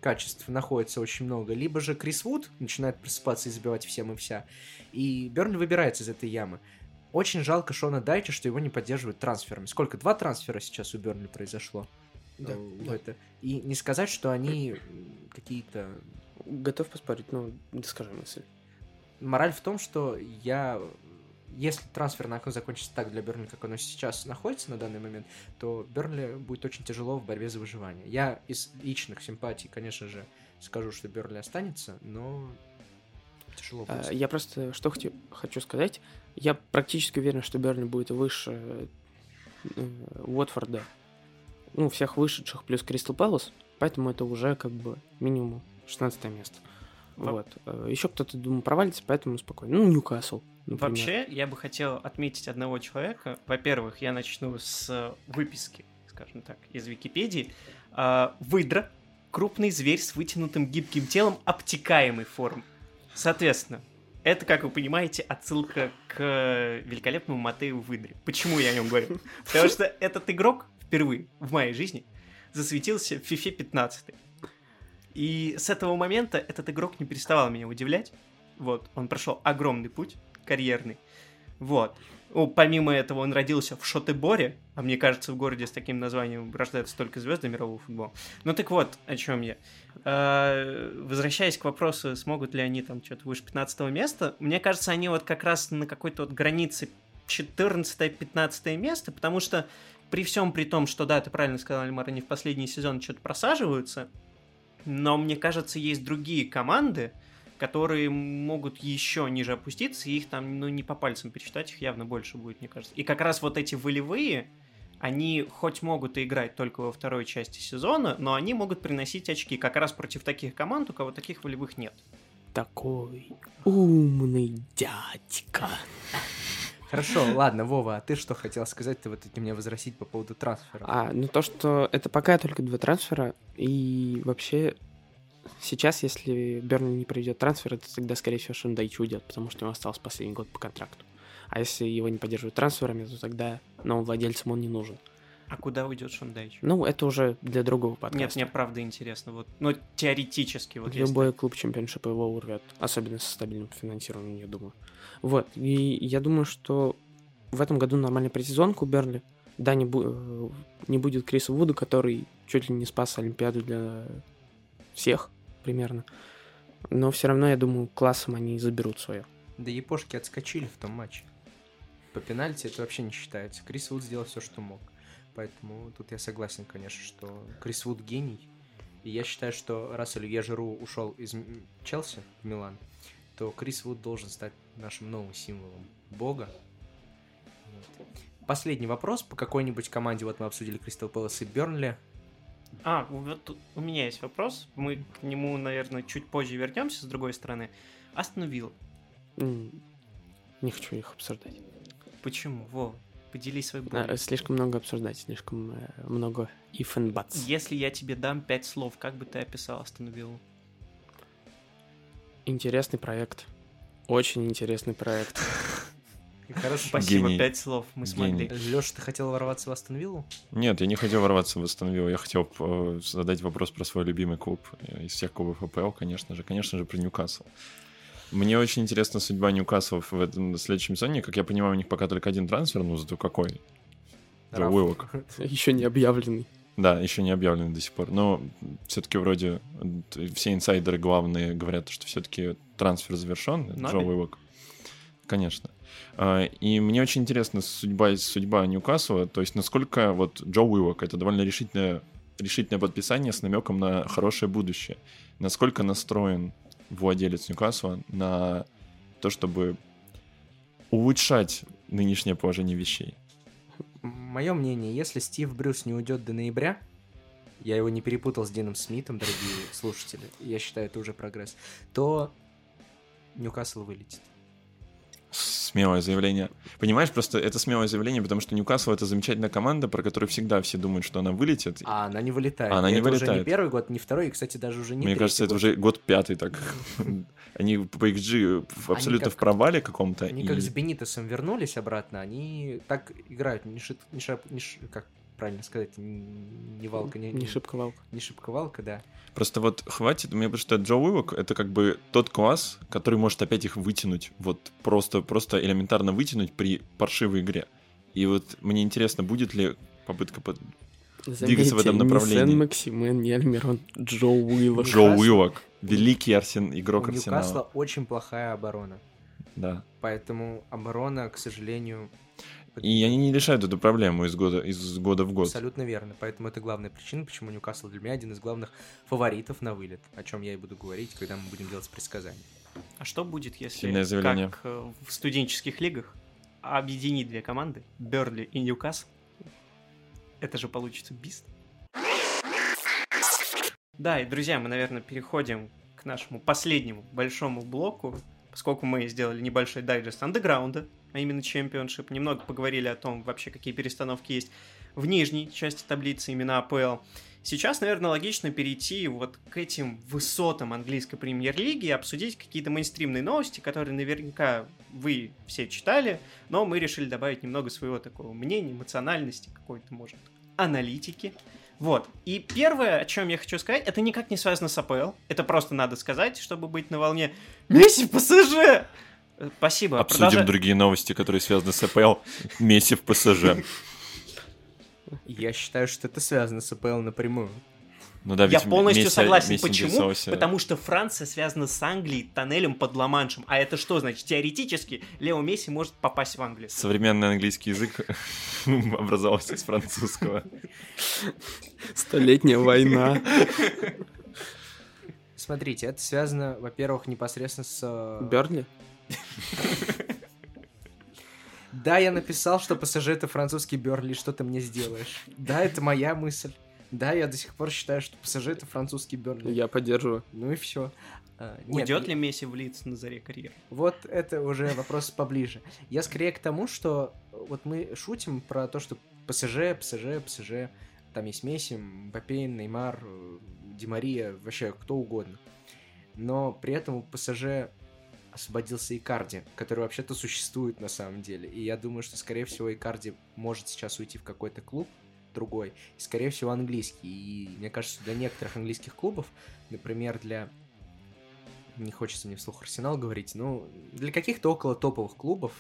A: качеств находится очень много, либо же Крис Вуд начинает просыпаться и забивать всем и вся, и Бернли выбирается из этой ямы. Очень жалко Шона Дайча, что его не поддерживают трансферами. Сколько? Два трансфера сейчас у Бернли произошло?
D: Да,
A: Э, в
D: да.
A: это. И не сказать, что они какие-то...
D: Готов поспорить, ну, скажи мысль.
A: Мораль в том, что я... Если трансферное окно закончится так для Бернли, как оно сейчас находится на данный момент, то Бернли будет очень тяжело в борьбе за выживание. Я из личных симпатий, конечно же, скажу, что Бернли останется, но тяжело
D: А,
A: будет.
D: Я просто что хочу, хочу сказать. Я практически уверен, что Берни будет выше э, Уотфорда. Ну, всех вышедших плюс Кристал Пэлас. Поэтому это уже как бы минимум 16 место.
C: Во-
D: Вот. Еще кто-то, думаю, провалится, поэтому спокойно. Ну, Ньюкасл, например.
C: Вообще, я бы хотел отметить одного человека. Во-первых, я начну с выписки, скажем так, из Википедии. А, Выдра — крупный зверь с вытянутым гибким телом обтекаемой формы. Соответственно, это, как вы понимаете, отсылка к великолепному Матею Выдре. Почему я о нем говорю? Потому что этот игрок впервые в моей жизни засветился в FIFA 15. И с этого момента этот игрок не переставал меня удивлять. Вот, он прошел огромный путь карьерный. Вот. Ну, помимо этого, он родился в Шотеборе, а мне кажется, в городе с таким названием рождаются только звезды мирового футбола. Ну так вот, о чем я. Э, Возвращаясь к вопросу, смогут ли они там что-то выше 15 места, мне кажется, они вот как раз на какой-то вот границе 14-15 место, потому что при всем при том, что, да, ты правильно сказал, Альмар, они в последний сезон что-то просаживаются, но мне кажется, есть другие команды, которые могут еще ниже опуститься, и их там, ну, не по пальцам пересчитать, их явно больше будет, мне кажется. И как раз вот эти волевые, они хоть могут и играть только во второй части сезона, но они могут приносить очки как раз против таких команд, у кого таких волевых нет.
D: Такой умный дядька.
A: Хорошо, ладно, Вова, а ты что хотел сказать? Ты вот эти мне возразить по поводу трансфера.
D: А, ну то, что это пока только два трансфера, и вообще сейчас, если Берни не проведет трансфер, то тогда, скорее всего, Шандайч уйдет, потому что у него остался последний год по контракту. А если его не поддерживают трансферами, то тогда новым владельцам он не нужен.
C: А куда уйдет Шандайч?
D: Ну, это уже для другого подкаста.
C: Нет, мне правда интересно. Вот, ну, теоретически, вот если-
D: Любой клуб чемпионшипа его урвет, особенно со стабильным финансированием, я думаю. Вот, и я думаю, что в этом году нормальная предсезонка у Берли. Да, не, бу- э, не будет Криса Вуда, который чуть ли не спас Олимпиаду для всех примерно. Но все равно, я думаю, классом они заберут свое.
A: Да япошки отскочили в том матче. по пенальти это вообще не считается. Крис Вуд сделал все, что мог. Поэтому тут я согласен, конечно, что Крис Вуд гений. И я считаю, что раз Оливье Жиру ушел из Челси в Милан, то Крис Вуд должен стать нашим новым символом бога. Вот. Последний вопрос по какой-нибудь команде. Вот мы обсудили Кристал Пэлас и Бернли.
C: А, вот у меня есть вопрос. Мы к нему, наверное, чуть позже вернемся с другой стороны. Астон Вилла.
D: М, Не хочу их обсуждать.
C: Почему? Во, поделись своей
D: А. Слишком много обсуждать, слишком э, много if and buts.
C: Если я тебе дам пять слов, как бы ты описал Астон Виллу?
D: Интересный проект. Очень интересный проект.
A: Хорошо.
C: Спасибо,
E: Гений.
C: пять слов мы смогли.
E: Гений.
A: Леша, ты хотел ворваться в Астон Виллу?
E: Нет, я не хотел ворваться в Астон Виллу, я хотел э, задать вопрос про свой любимый клуб э, из всех клубов АПЛ, конечно же, конечно же, про Ньюкасл. Мне очень интересна судьба Ньюкасла в этом следующем сезоне. Как я понимаю, у них пока только один трансфер, ну зато какой? Уиллок.
D: Еще не объявленный.
E: Да, еще не объявлен до сих пор. Но все-таки вроде все инсайдеры главные говорят, что все-таки трансфер завершен. Джо
C: Наби?
E: Уиллок. Конечно. А, И мне очень интересна судьба, судьба Ньюкасла. То есть насколько вот Джо Уиллок это довольно решительное, решительное подписание с намеком на хорошее будущее. Насколько настроен владелец Ньюкасла на то, чтобы улучшать нынешнее положение вещей.
A: Мое мнение, если Стив Брюс не уйдет до ноября, я его не перепутал с Дином Смитом, дорогие слушатели, я считаю, это уже прогресс, то Ньюкасл вылетит.
E: Смелое заявление. Понимаешь, просто это смелое заявление, потому что Ньюкасл это замечательная команда, про которую всегда все думают, что она вылетит.
A: А она не вылетает.
E: А она
A: И
E: не
A: это уже не
E: вылетает.
A: первый год, не второй, и, кстати, даже уже не
E: Мне кажется, это
A: год.
E: уже год пятый так. Они по XG абсолютно в провале каком-то.
A: Они как с Бенитосом вернулись обратно, они так играют, не, как правильно сказать, не валка, не,
D: Не шибковалка.
A: не шибковалка, да.
E: Просто вот хватит, мне потому что Джо Уиллок это как бы тот класс, который может опять их вытянуть, вот просто, просто элементарно вытянуть при паршивой игре. И вот мне интересно, будет ли попытка под... Двигаться в этом
D: Заметьте,
E: направлении.
D: Не Сен-Максимен, не Альмирон, Джо Уиллок.
A: Джо
E: Уиллок, великий арсен... игрок
A: У
E: Арсенала.
A: Ньюкасла очень плохая оборона,
E: Да.
A: поэтому оборона, к сожалению...
E: И они не решают эту проблему из года, из года в год.
A: Абсолютно верно. Поэтому это главная причина, почему Ньюкасл для меня один из главных фаворитов на вылет, о чем я и буду говорить, когда мы будем делать предсказания.
C: А что будет, если, как э, в студенческих лигах, объединить две команды, Берли и Ньюкасл? Это же получится бист. Да, и, друзья, мы, наверное, переходим к нашему последнему большому блоку, поскольку мы сделали небольшой дайджест андеграунда, а именно чемпионшип, немного поговорили о том, вообще, какие перестановки есть в нижней части таблицы именно АПЛ. Сейчас, наверное, логично перейти вот к этим высотам английской премьер-лиги и обсудить какие-то мейнстримные новости, которые наверняка вы все читали, но мы решили добавить немного своего такого мнения, эмоциональности, какой-то, может, аналитики. Вот. И первое, о чем я хочу сказать, это никак не связано с АПЛ. Это просто надо сказать, чтобы быть на волне. Месси ПСЖ! Спасибо.
E: Обсудим
C: Продолжай-
E: другие новости, которые связаны с АПЛ. Месси в ПСЖ.
A: Я считаю, что это связано с АПЛ напрямую.
E: Ну да,
C: Я полностью
E: Месси-
C: согласен.
E: Месси
C: Почему? Потому что Франция связана с Англией тоннелем под Ла-Маншем. А это что значит? Теоретически Лео Месси может попасть в Англию.
E: Современный английский язык образовался из французского.
D: Столетняя война.
A: Смотрите, это связано, во-первых, непосредственно с... э,
D: Бернли?
A: Да, я написал, что ПСЖ это французский Берли, что ты мне сделаешь. Да, это моя мысль. Да, я до сих пор считаю, что ПСЖ это французский Берли.
D: Я поддерживаю.
A: Ну и все.
C: Уйдет ли Месси в Лиц на заре карьеры?
A: Вот это уже вопрос поближе. Я скорее к тому, что вот мы шутим про то, что ПСЖ, ПСЖ, ПСЖ, там есть Месси, Мбаппе, Неймар, э, Ди Мария, вообще кто угодно. Но при этом у ПСЖ освободился Икарди, который вообще-то существует на самом деле. И я думаю, что, скорее всего, Икарди может сейчас уйти в какой-то клуб другой, и, скорее всего, английский. И мне кажется, для некоторых английских клубов, например, для не хочется мне вслух Арсенал говорить, но для каких-то около топовых клубов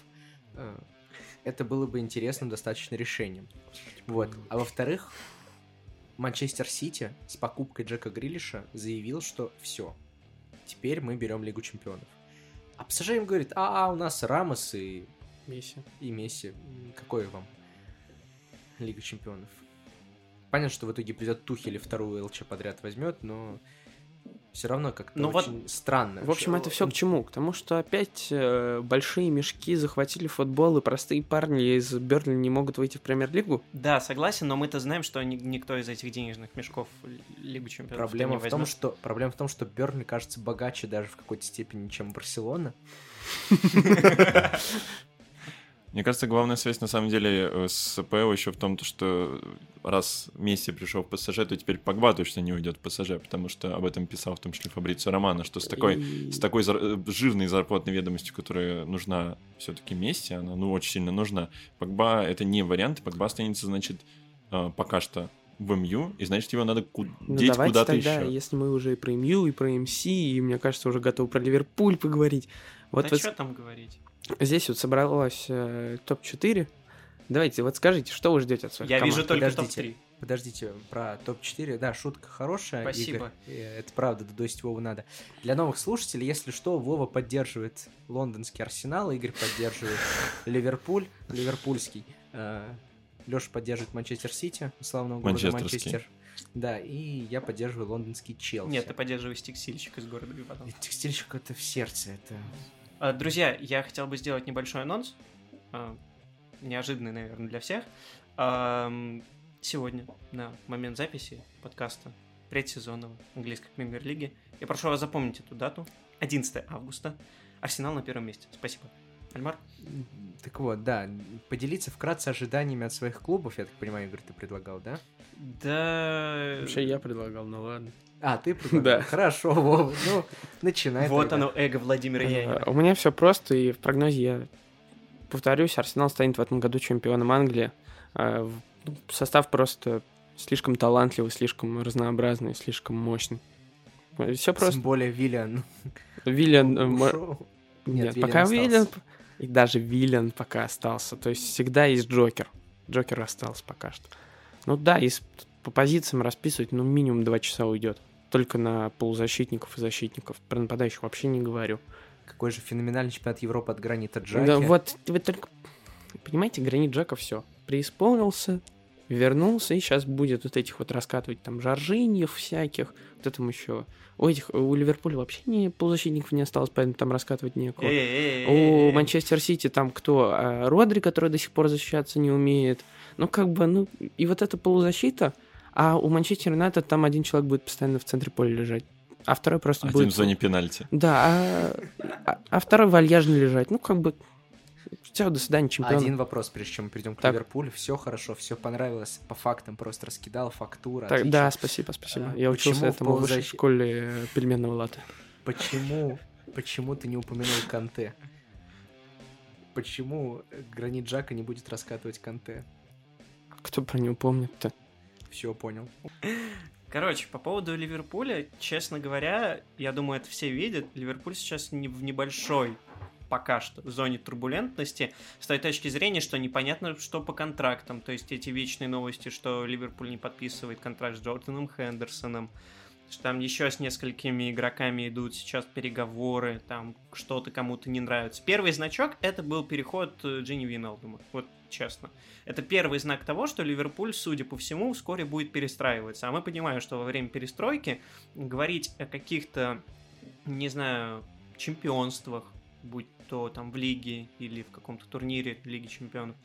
A: э, это было бы интересным достаточно решением. Вот. А во-вторых, Манчестер Сити с покупкой Джека Грилиша заявил, что все, теперь мы берем Лигу Чемпионов. А ПСЖ им говорит, а, у нас Рамос и
D: Месси.
A: и Месси. Какой вам Лига Чемпионов? Понятно, что в итоге придет Тухель и вторую ЛЧ подряд возьмет, но все равно как-то
C: Ну вот-
A: очень странно.
D: В общем, это все к чему? К тому, что опять э, большие мешки захватили футбол, и простые парни из Берли не могут выйти в премьер-лигу.
C: Да, согласен, но мы-то знаем, что ни- никто из этих денежных мешков Лигу Чемпионов
A: Проблема
C: не
A: в том, что проблема в том, что Бернли кажется богаче даже в какой-то степени, чем Барселона.
E: Мне кажется, главная связь на самом деле э, с ПЛ еще в том, то, что раз Месси пришел в ПСЖ, то теперь Погба точно не уйдет в ПСЖ, потому что об этом писал в том числе Фабрицио Романо, что с такой,
D: И-
E: с такой зар- э, жирной зарплатной ведомостью, которая нужна все-таки Месси, она ну очень сильно нужна. Погба это не вариант, Погба останется, значит, э, пока что в МЮ, и значит его надо ку-
D: Ну,
E: деть куда-то
D: тогда,
E: еще.
D: если мы уже и про МЮ, и про МС, и, мне кажется, уже готовы про Ливерпуль поговорить. Вот
C: да
D: вот
C: что там говорить?
D: Здесь вот собралось э, топ-4. Давайте, вот скажите, что вы ждете от своих
C: Я
D: команд?
C: вижу только
A: подождите.
C: топ-3.
A: Подождите, про топ-4, да, шутка хорошая.
C: Спасибо.
A: Игорь. Э, Это правда, додосить Вову надо. Для новых слушателей, если что, Вова поддерживает лондонский Арсенал, Игорь поддерживает Ливерпуль, ливерпульский. Леша поддерживает Манчестер Сити, славного города. Манчестер. Да, и я поддерживаю лондонский Челси.
C: Нет, ты поддерживаешь текстильщик из города Вивадон.
A: И Текстильщик это в сердце, это...
C: А, Друзья, я хотел бы сделать небольшой анонс. а, Неожиданный, наверное, для всех. Ам, Сегодня, на момент записи подкаста предсезонного английской премьер-лиги, я прошу вас запомнить эту дату. 11 августа. Арсенал на первом месте. Спасибо. Альмар?
A: Так вот, да, поделиться вкратце ожиданиями от своих клубов, я так понимаю, Игорь, ты предлагал, да?
C: Да...
D: Вообще я предлагал, ну ладно.
A: А, ты?
D: Да.
A: Хорошо, Вова, ну, начинай
C: Вот
A: тогда.
C: оно, эго Владимира
D: Э,
C: Янина.
D: У меня все просто, и в прогнозе я повторюсь, Арсенал станет в этом году чемпионом Англии. Э, в- ну, Состав просто слишком талантливый, слишком разнообразный, слишком мощный. Все просто.
A: Тем более Виллиан
D: Виллиан... э. Нет,
A: Виллиан
D: пока
A: остался.
D: Виллиан... И даже Виллиан пока остался. То есть всегда есть Джокер. Джокер остался пока что. Ну да, если по позициям расписывать, ну минимум два часа уйдет. Только на полузащитников и защитников. Про нападающих вообще не говорю.
A: Какой же феноменальный чемпионат Европы от гранита Джаки.
D: Да вот вы только... Понимаете, гранит Джака все. Преисполнился, вернулся, и сейчас будет вот этих вот раскатывать там Жоржиньев всяких. Вот там еще... У этих, у Ливерпуля вообще не полузащитников не осталось, поэтому там раскатывать некого. У. Манчестер Сити там кто? А, Родри, который до сих пор защищаться не умеет. Ну, как бы, ну, и вот эта полузащита, а у Манчестер Юнайтед там один человек будет постоянно в центре поля лежать, а второй просто
E: Один
D: будет...
E: в зоне пенальти.
D: Да, а, а- а второй вальяжно лежать. Ну, как бы, все, до свидания, чемпион.
A: Один вопрос, прежде чем мы перейдем к
D: Так.
A: Ливерпулю. Все хорошо, все понравилось. По фактам просто раскидал, фактура.
D: Так,
A: отлично.
D: да, спасибо, спасибо.
A: А,
D: Я учился этому в высшей школе э, пельменного лата.
A: Почему, почему ты не упомянул Канте? Почему гранит Джака не будет раскатывать Канте?
D: Кто про него помнит-то?
A: Все, понял.
C: Короче, по поводу Ливерпуля, честно говоря, я думаю, это все видят. Ливерпуль сейчас не в небольшой пока что в зоне турбулентности с той точки зрения, что непонятно, что по контрактам. То есть эти вечные новости, что Ливерпуль не подписывает контракт с Джорданом Хендерсоном, что там еще с несколькими игроками идут сейчас переговоры, там что-то кому-то не нравится. Первый значок это был переход э, Джинни Виналдума, вот честно. Это первый знак того, что Ливерпуль, судя по всему, вскоре будет перестраиваться. А мы понимаем, что во время перестройки говорить о каких-то, не знаю, чемпионствах, будь то там в лиге или в каком-то турнире Лиги Чемпионов,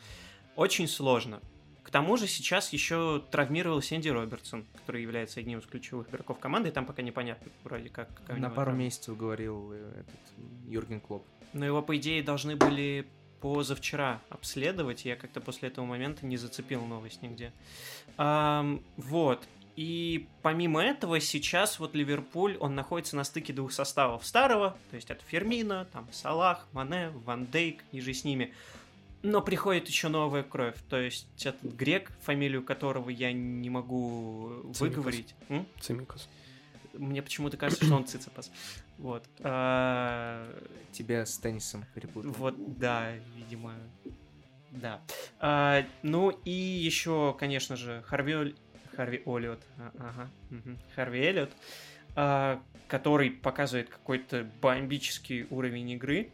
C: очень сложно. К тому же сейчас еще травмировался Энди Робертсон, который является одним из ключевых игроков команды, и там пока непонятно вроде как.
A: На пару
C: травма.
A: месяцев говорил э, этот Юрген Клоп.
C: Но его, по идее, должны были позавчера обследовать. Я как-то после этого момента не зацепил новость нигде. Ам, вот. И помимо этого, сейчас вот Ливерпуль, он находится на стыке двух составов старого, то есть это Фермина, там Салах, Мане, Ван Дейк, и же с ними. Но приходит еще новая кровь, то есть этот грек, фамилию которого я не могу выговорить. М?
D: Цимикус.
C: Мне почему-то кажется, что он Цицепас. Вот. А,
A: Тебя с теннисом перепутал.
C: вот, да, видимо, да. А, ну и еще, конечно же, Харви, Харви Олиот, а, ага, мгм, Харви Эллиот, а, который показывает какой-то бомбический уровень игры.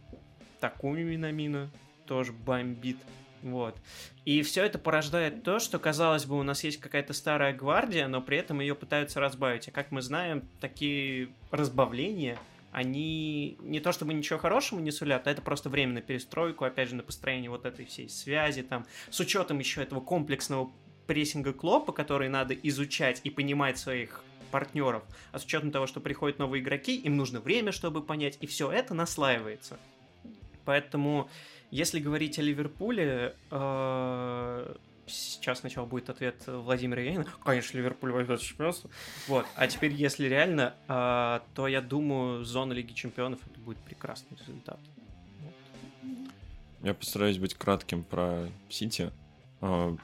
C: Такую Минамина тоже бомбит. Вот. И все это порождает то, что, казалось бы, у нас есть какая-то старая гвардия, но при этом ее пытаются разбавить. А как мы знаем, такие разбавления, они не то чтобы ничего хорошего не сулят, а это просто время на перестройку, опять же, на построение вот этой всей связи, там, с учетом еще этого комплексного прессинга Клопа, который надо изучать и понимать своих партнеров, а с учетом того, что приходят новые игроки, им нужно время, чтобы понять, и все это наслаивается. Поэтому если говорить о Ливерпуле, э, сейчас сначала будет ответ Владимира Янина. Конечно, Ливерпуль возьмет чемпионство. Вот. А теперь, если реально, э, то я думаю, зона Лиги Чемпионов это будет прекрасный результат.
E: Я постараюсь быть кратким про Сити. Э,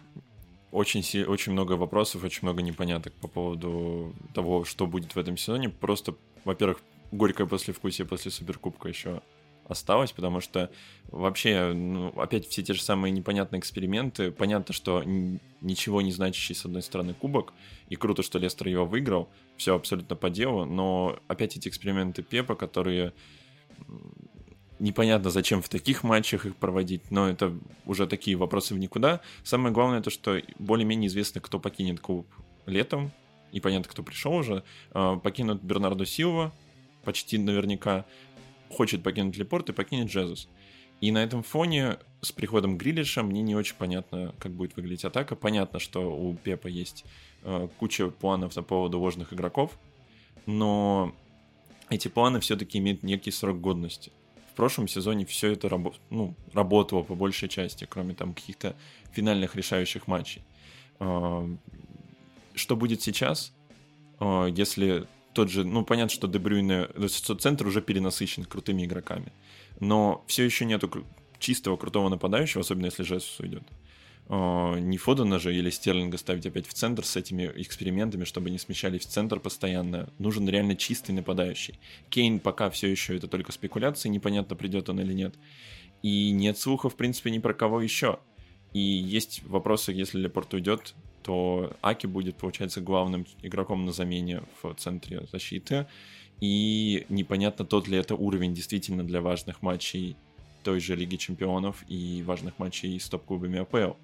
E: очень, очень много вопросов, очень много непоняток по поводу того, что будет в этом сезоне. Просто, во-первых, горькое послевкусие после Суперкубка еще осталось, потому что вообще, ну, опять все те же самые непонятные эксперименты. Понятно, что ничего не значащий, с одной стороны, кубок, и круто, что Лестер его выиграл, все абсолютно по делу, но опять эти эксперименты Пепа, которые непонятно, зачем в таких матчах их проводить, но это уже такие вопросы в никуда. Самое главное то, что более-менее известно, кто покинет клуб летом, и понятно, кто пришел уже. А, покинут Бернардо Силва, почти наверняка хочет покинуть Лепорт и покинет Джезус. И на этом фоне с приходом Грилиша мне не очень понятно, как будет выглядеть атака. Понятно, что у Пепа есть э, куча планов по поводу ложных игроков, но эти планы все-таки имеют некий срок годности. В прошлом сезоне все это рабо- ну, работало по большей части, кроме там каких-то финальных решающих матчей. Э, что будет сейчас, э, если тот же, ну, понятно, что Дебрюйне, центр уже перенасыщен крутыми игроками, но все еще нету чистого крутого нападающего, особенно если Жесус уйдет. Uh, не Фодена же или Стерлинга ставить опять в центр с этими экспериментами, чтобы не смещались в центр постоянно. Нужен реально чистый нападающий. Кейн пока все еще это только спекуляции, непонятно, придет он или нет. И нет слухов, в принципе, ни про кого еще. И есть вопросы, если Лепорт уйдет, то Аки будет, получается, главным игроком на замене в центре защиты. И непонятно, тот ли это уровень действительно для важных матчей той же Лиги Чемпионов и важных матчей с топ-клубами АПЛ.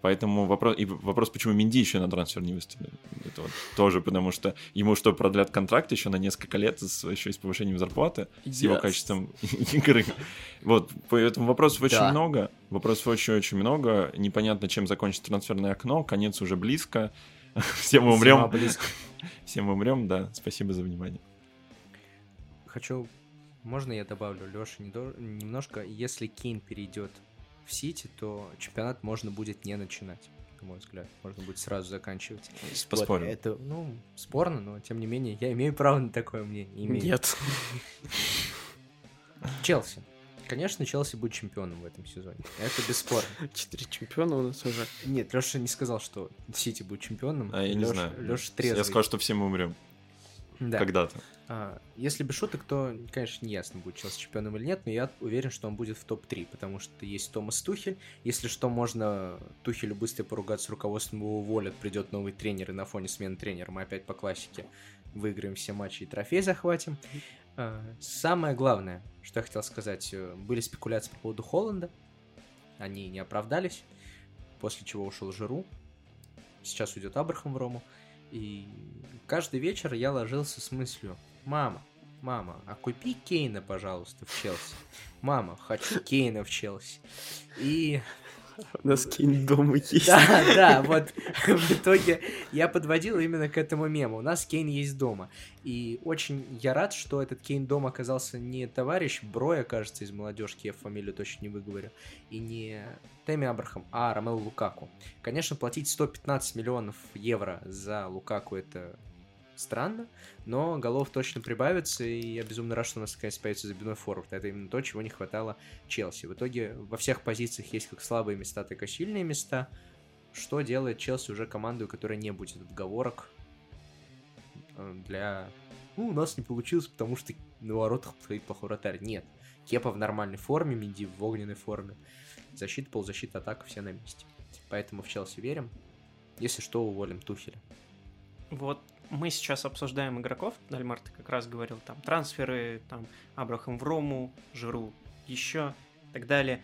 E: Поэтому вопрос, и вопрос, почему Минди еще на трансфер не выставили. Это вот тоже потому, что ему что, продлят контракт еще на несколько лет с, еще и с повышением зарплаты, yes. с его качеством игры. Вот, поэтому вопросов очень да. много. Вопросов очень-очень много. Непонятно, чем закончится трансферное окно. Конец уже близко. Все мы умрем. Все мы умрем, да. Спасибо за внимание.
A: Хочу... Можно я добавлю, Леша, немножко? Если Кейн перейдет в Сити, то чемпионат можно будет не начинать на мой взгляд. Можно будет сразу заканчивать.
E: Поспорим.
A: Вот, это, ну, спорно, но тем не менее, я имею право на такое мнение. Имею.
D: Нет.
A: Челси. Конечно, Челси будет чемпионом в этом сезоне. Это бесспорно.
D: Четыре чемпиона у нас уже.
A: Нет, Леша не сказал, что Сити будет чемпионом.
E: А я не знаю.
A: Леша трезвый.
E: Я сказал, что все мы умрем. Да. Когда-то.
A: А, если без шуток, то, конечно, не ясно, будет Челси чемпионом или нет, но я уверен, что он будет в топ-3, потому что есть Томас Тухель. Если что, можно Тухелю быстро поругаться с руководством, его уволят, придет новый тренер, и на фоне смены тренера мы опять по классике выиграем все матчи и трофей захватим. А, самое главное, что я хотел сказать, э, были спекуляции по поводу Холланда, они не оправдались, после чего ушел Жиру, сейчас уйдет Абрахам в Рому, и каждый вечер я ложился с мыслью, мама, мама, а купи Кейна, пожалуйста, в Челси. Мама, хочу Кейна в Челси. И
D: у нас Кейн дома есть.
A: Да, да, вот в итоге я подводил именно к этому мему. У нас Кейн есть дома. И очень я рад, что этот Кейн дома оказался не товарищ Броя, кажется, из молодежки, я фамилию точно не выговорю, и не Теми Абрахам, а Ромео Лукаку. Конечно, платить 115 миллионов евро за Лукаку это странно, но голов точно прибавится, и я безумно рад, что у нас наконец появится забивной форвард. Это именно то, чего не хватало Челси. В итоге во всех позициях есть как слабые места, так и сильные места, что делает Челси уже команду, которая не будет отговорок э, для... Ну, у нас не получилось, потому что на воротах стоит плохой вратарь. Нет. Кепа в нормальной форме, Минди в огненной форме. Защита, полузащита, атака, все на месте. Поэтому в Челси верим. Если что, уволим Тухеля.
C: Вот мы сейчас обсуждаем игроков, Дальмар, ты как раз говорил, там, трансферы, там, Абрахам в Рому, Жиру еще и так далее.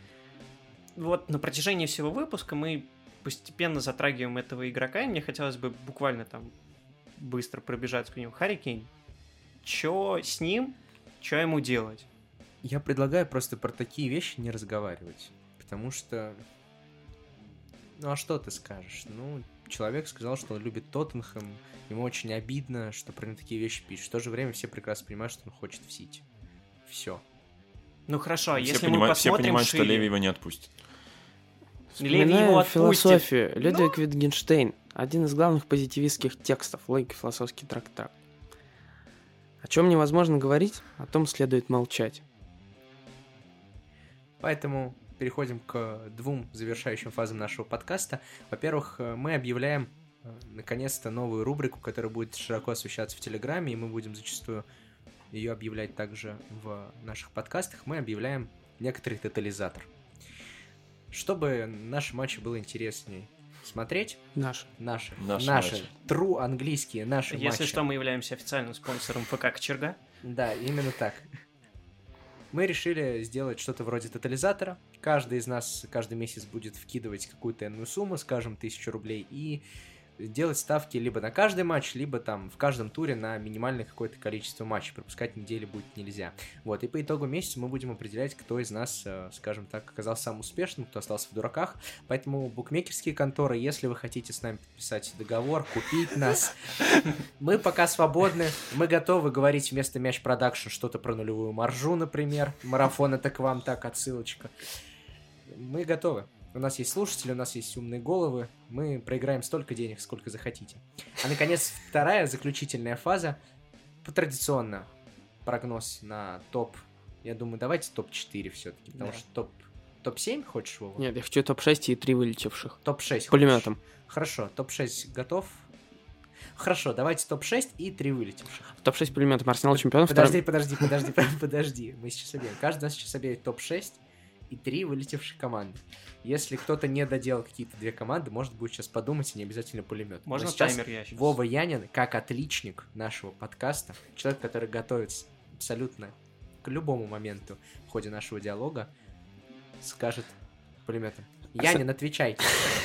C: вот на протяжении всего выпуска мы постепенно затрагиваем этого игрока, и мне хотелось бы буквально там быстро пробежать по нему. Харри Кейн. Чё с ним? Чё ему делать?
A: Я предлагаю просто про такие вещи не разговаривать. Потому что... Ну а что ты скажешь? Ну, человек сказал, что он любит Тоттенхэм. Ему очень обидно, что про него такие вещи пишут. В то же время все прекрасно понимают, что он хочет в Сити. Все.
C: Ну хорошо, а
E: все,
C: если
E: понимают,
C: мы
E: все
C: посмотрим
E: понимают, что
C: шире-
E: Леви его не отпустит.
C: Леви
D: Вспоминаю
C: его отпустит.
D: философию. Людвиг Витгенштейн. Один из главных позитивистских текстов. Логика философский трактат. О чем невозможно говорить, о том следует молчать.
A: Поэтому переходим к двум завершающим фазам нашего подкаста. Во-первых, э, мы объявляем э, наконец-то новую рубрику, которая будет широко освещаться в Телеграме, и мы будем зачастую ее объявлять также в наших подкастах. Мы объявляем некоторый тотализатор. Чтобы наши матчи было интереснее смотреть,
D: Наш.
A: наши,
E: Наши
A: наши,
E: матчи.
A: true английские наши
C: Если
A: матчи.
C: что, мы являемся официальным спонсором ФК Кочерга.
A: Да, именно так. Мы решили сделать что-то вроде тотализатора. Каждый из нас каждый месяц будет вкидывать какую-то энную сумму, скажем, тысячу рублей, и делать ставки либо на каждый матч, либо там в каждом туре на минимальное какое-то количество матчей. Пропускать недели будет нельзя. Вот, и по итогу месяца мы будем определять, кто из нас, э, скажем так, оказался самым успешным, кто остался в дураках. Поэтому букмекерские конторы, если вы хотите с нами подписать договор, купить нас, мы пока свободны. Мы готовы говорить вместо мяч продакшн что-то про нулевую маржу, например. Марафон это к вам, так, отсылочка. Мы готовы. У нас есть слушатели, у нас есть умные головы. Мы проиграем столько денег, сколько захотите. А, наконец, вторая заключительная фаза. Традиционно прогноз на топ. Я думаю, давайте топ-4 все-таки. Потому
C: Да.
A: что топ... Топ-7 хочешь, Вова?
D: Нет, я хочу топ-6 и 3 вылетевших.
A: Топ-6
D: Пулеметом.
A: Хорошо, топ-6 готов. Хорошо, давайте топ-6 и 3 вылетевших.
D: Топ-6 пулеметом. Арсенал чемпион.
A: Подожди, подожди, подожди, подожди. Мы сейчас объявим. Каждый нас сейчас объявит топ-6 и 3 вылетевшие команды. Если кто-то не доделал какие-то две команды, может будет сейчас подумать, и не обязательно пулемет.
C: Можно
A: Но сейчас
C: таймер я сейчас?
A: Вова Янин, как отличник нашего подкаста, человек, который готовится абсолютно к любому моменту в ходе нашего диалога, скажет пулеметом. Янин, отвечайте.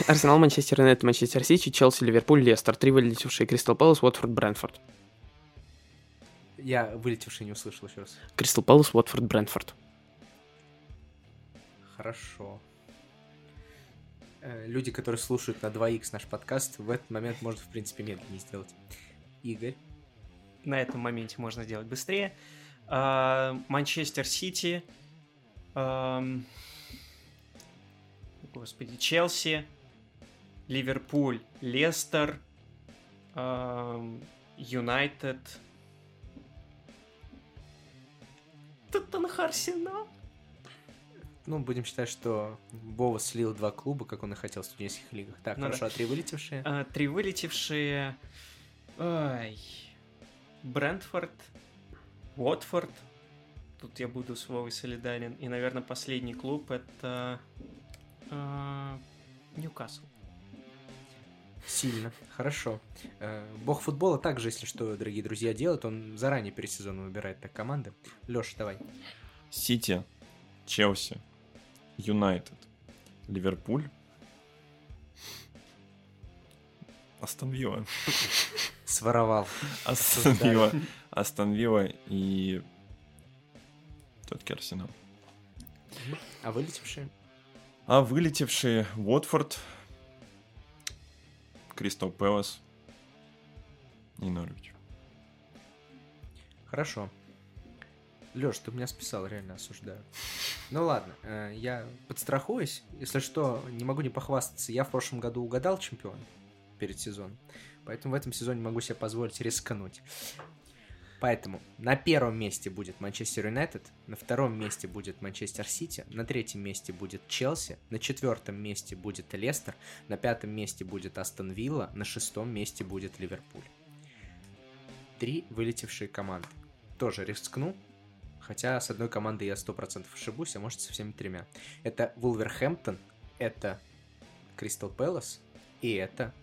D: Арсенал, Манчестер Юнайтед, Манчестер Сити, Челси, Ливерпуль, Лестер. Три вылетевшие. Кристал Пэлас, Уотфорд, Брэнфорд.
A: Я вылетевший не услышал еще раз.
D: Кристал Пэлас, Уотфорд, Брэнфорд.
A: Хорошо. Э, Люди, которые слушают на 2х наш подкаст, в этот момент можно, в принципе, медленнее сделать. Игорь.
C: На этом моменте можно сделать быстрее. А, Манчестер Сити. Господи, Челси. Ливерпуль, Лестер. Юнайтед. Тоттенхэм Арсенал.
A: Ну, будем считать, что Вова слил два клуба, как он и хотел в студенческих лигах. Так,
C: Ну
A: хорошо, а три вылетевшие?
C: А, Три вылетевшие. Ай. Брентфорд, Уотфорд. Тут я буду с Вовой солидарен. И, наверное, последний клуб это а, Ньюкасл.
A: Сильно. Хорошо. Э, Бог футбола также, если что, дорогие друзья, делает. Он заранее перед сезоном выбирает так команды. Леша, давай.
E: Сити, Челси, Юнайтед, Ливерпуль, Астон Вилла.
A: Своровал.
E: Астон Вилла. Астон Вилла и... Все-таки Арсенал.
A: А вылетевшие?
E: А вылетевшие Уотфорд, Кристал Пэлас и Норвич.
A: Хорошо. Леш, ты меня списал, реально осуждаю. Ну ладно, э, я подстрахуюсь. Если что, не могу не похвастаться. Я в прошлом году угадал чемпион перед сезоном. Поэтому в этом сезоне могу себе позволить рискнуть. Поэтому на первом месте будет Манчестер Юнайтед, на втором месте будет Манчестер Сити, на третьем месте будет Челси, на четвертом месте будет Лестер, на пятом месте будет Астон Вилла, на шестом месте будет Ливерпуль. Три вылетевшие команды. Тоже рискну, хотя с одной командой я 100% ошибусь, а может со всеми тремя. Это Вулверхэмптон, это Кристал Пэлас и это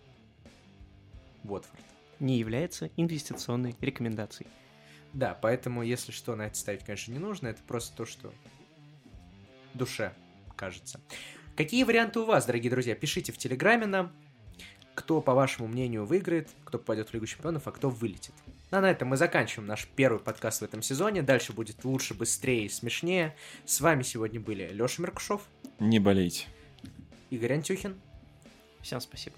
A: Уотфорд.
C: Не является инвестиционной рекомендацией.
A: Да, поэтому, если что, на это ставить, конечно, не нужно. Это просто то, что душе кажется. Какие варианты у вас, дорогие друзья? Пишите в Телеграме нам, кто, по вашему мнению, выиграет, кто попадет в Лигу Чемпионов, а кто вылетит. Ну, а на этом мы заканчиваем наш первый подкаст в этом сезоне. Дальше будет лучше, быстрее и смешнее. С вами сегодня были Леша Меркушев,
E: Не болейте.
A: Игорь Антюхин,
C: Всем спасибо.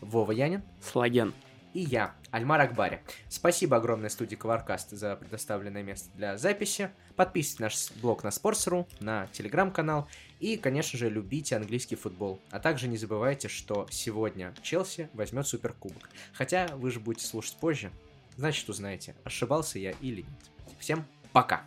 A: Вова Янин
D: Слаген.
A: и я, Альмар Акбари. Спасибо огромное студии Коваркаст за предоставленное место для записи. Подписывайтесь на наш блог на Sports.ru, на телеграм-канал и, конечно же, любите английский футбол. А также не забывайте, что сегодня Челси возьмет Суперкубок. Хотя вы же будете слушать позже, значит узнаете, ошибался я или нет. Всем пока!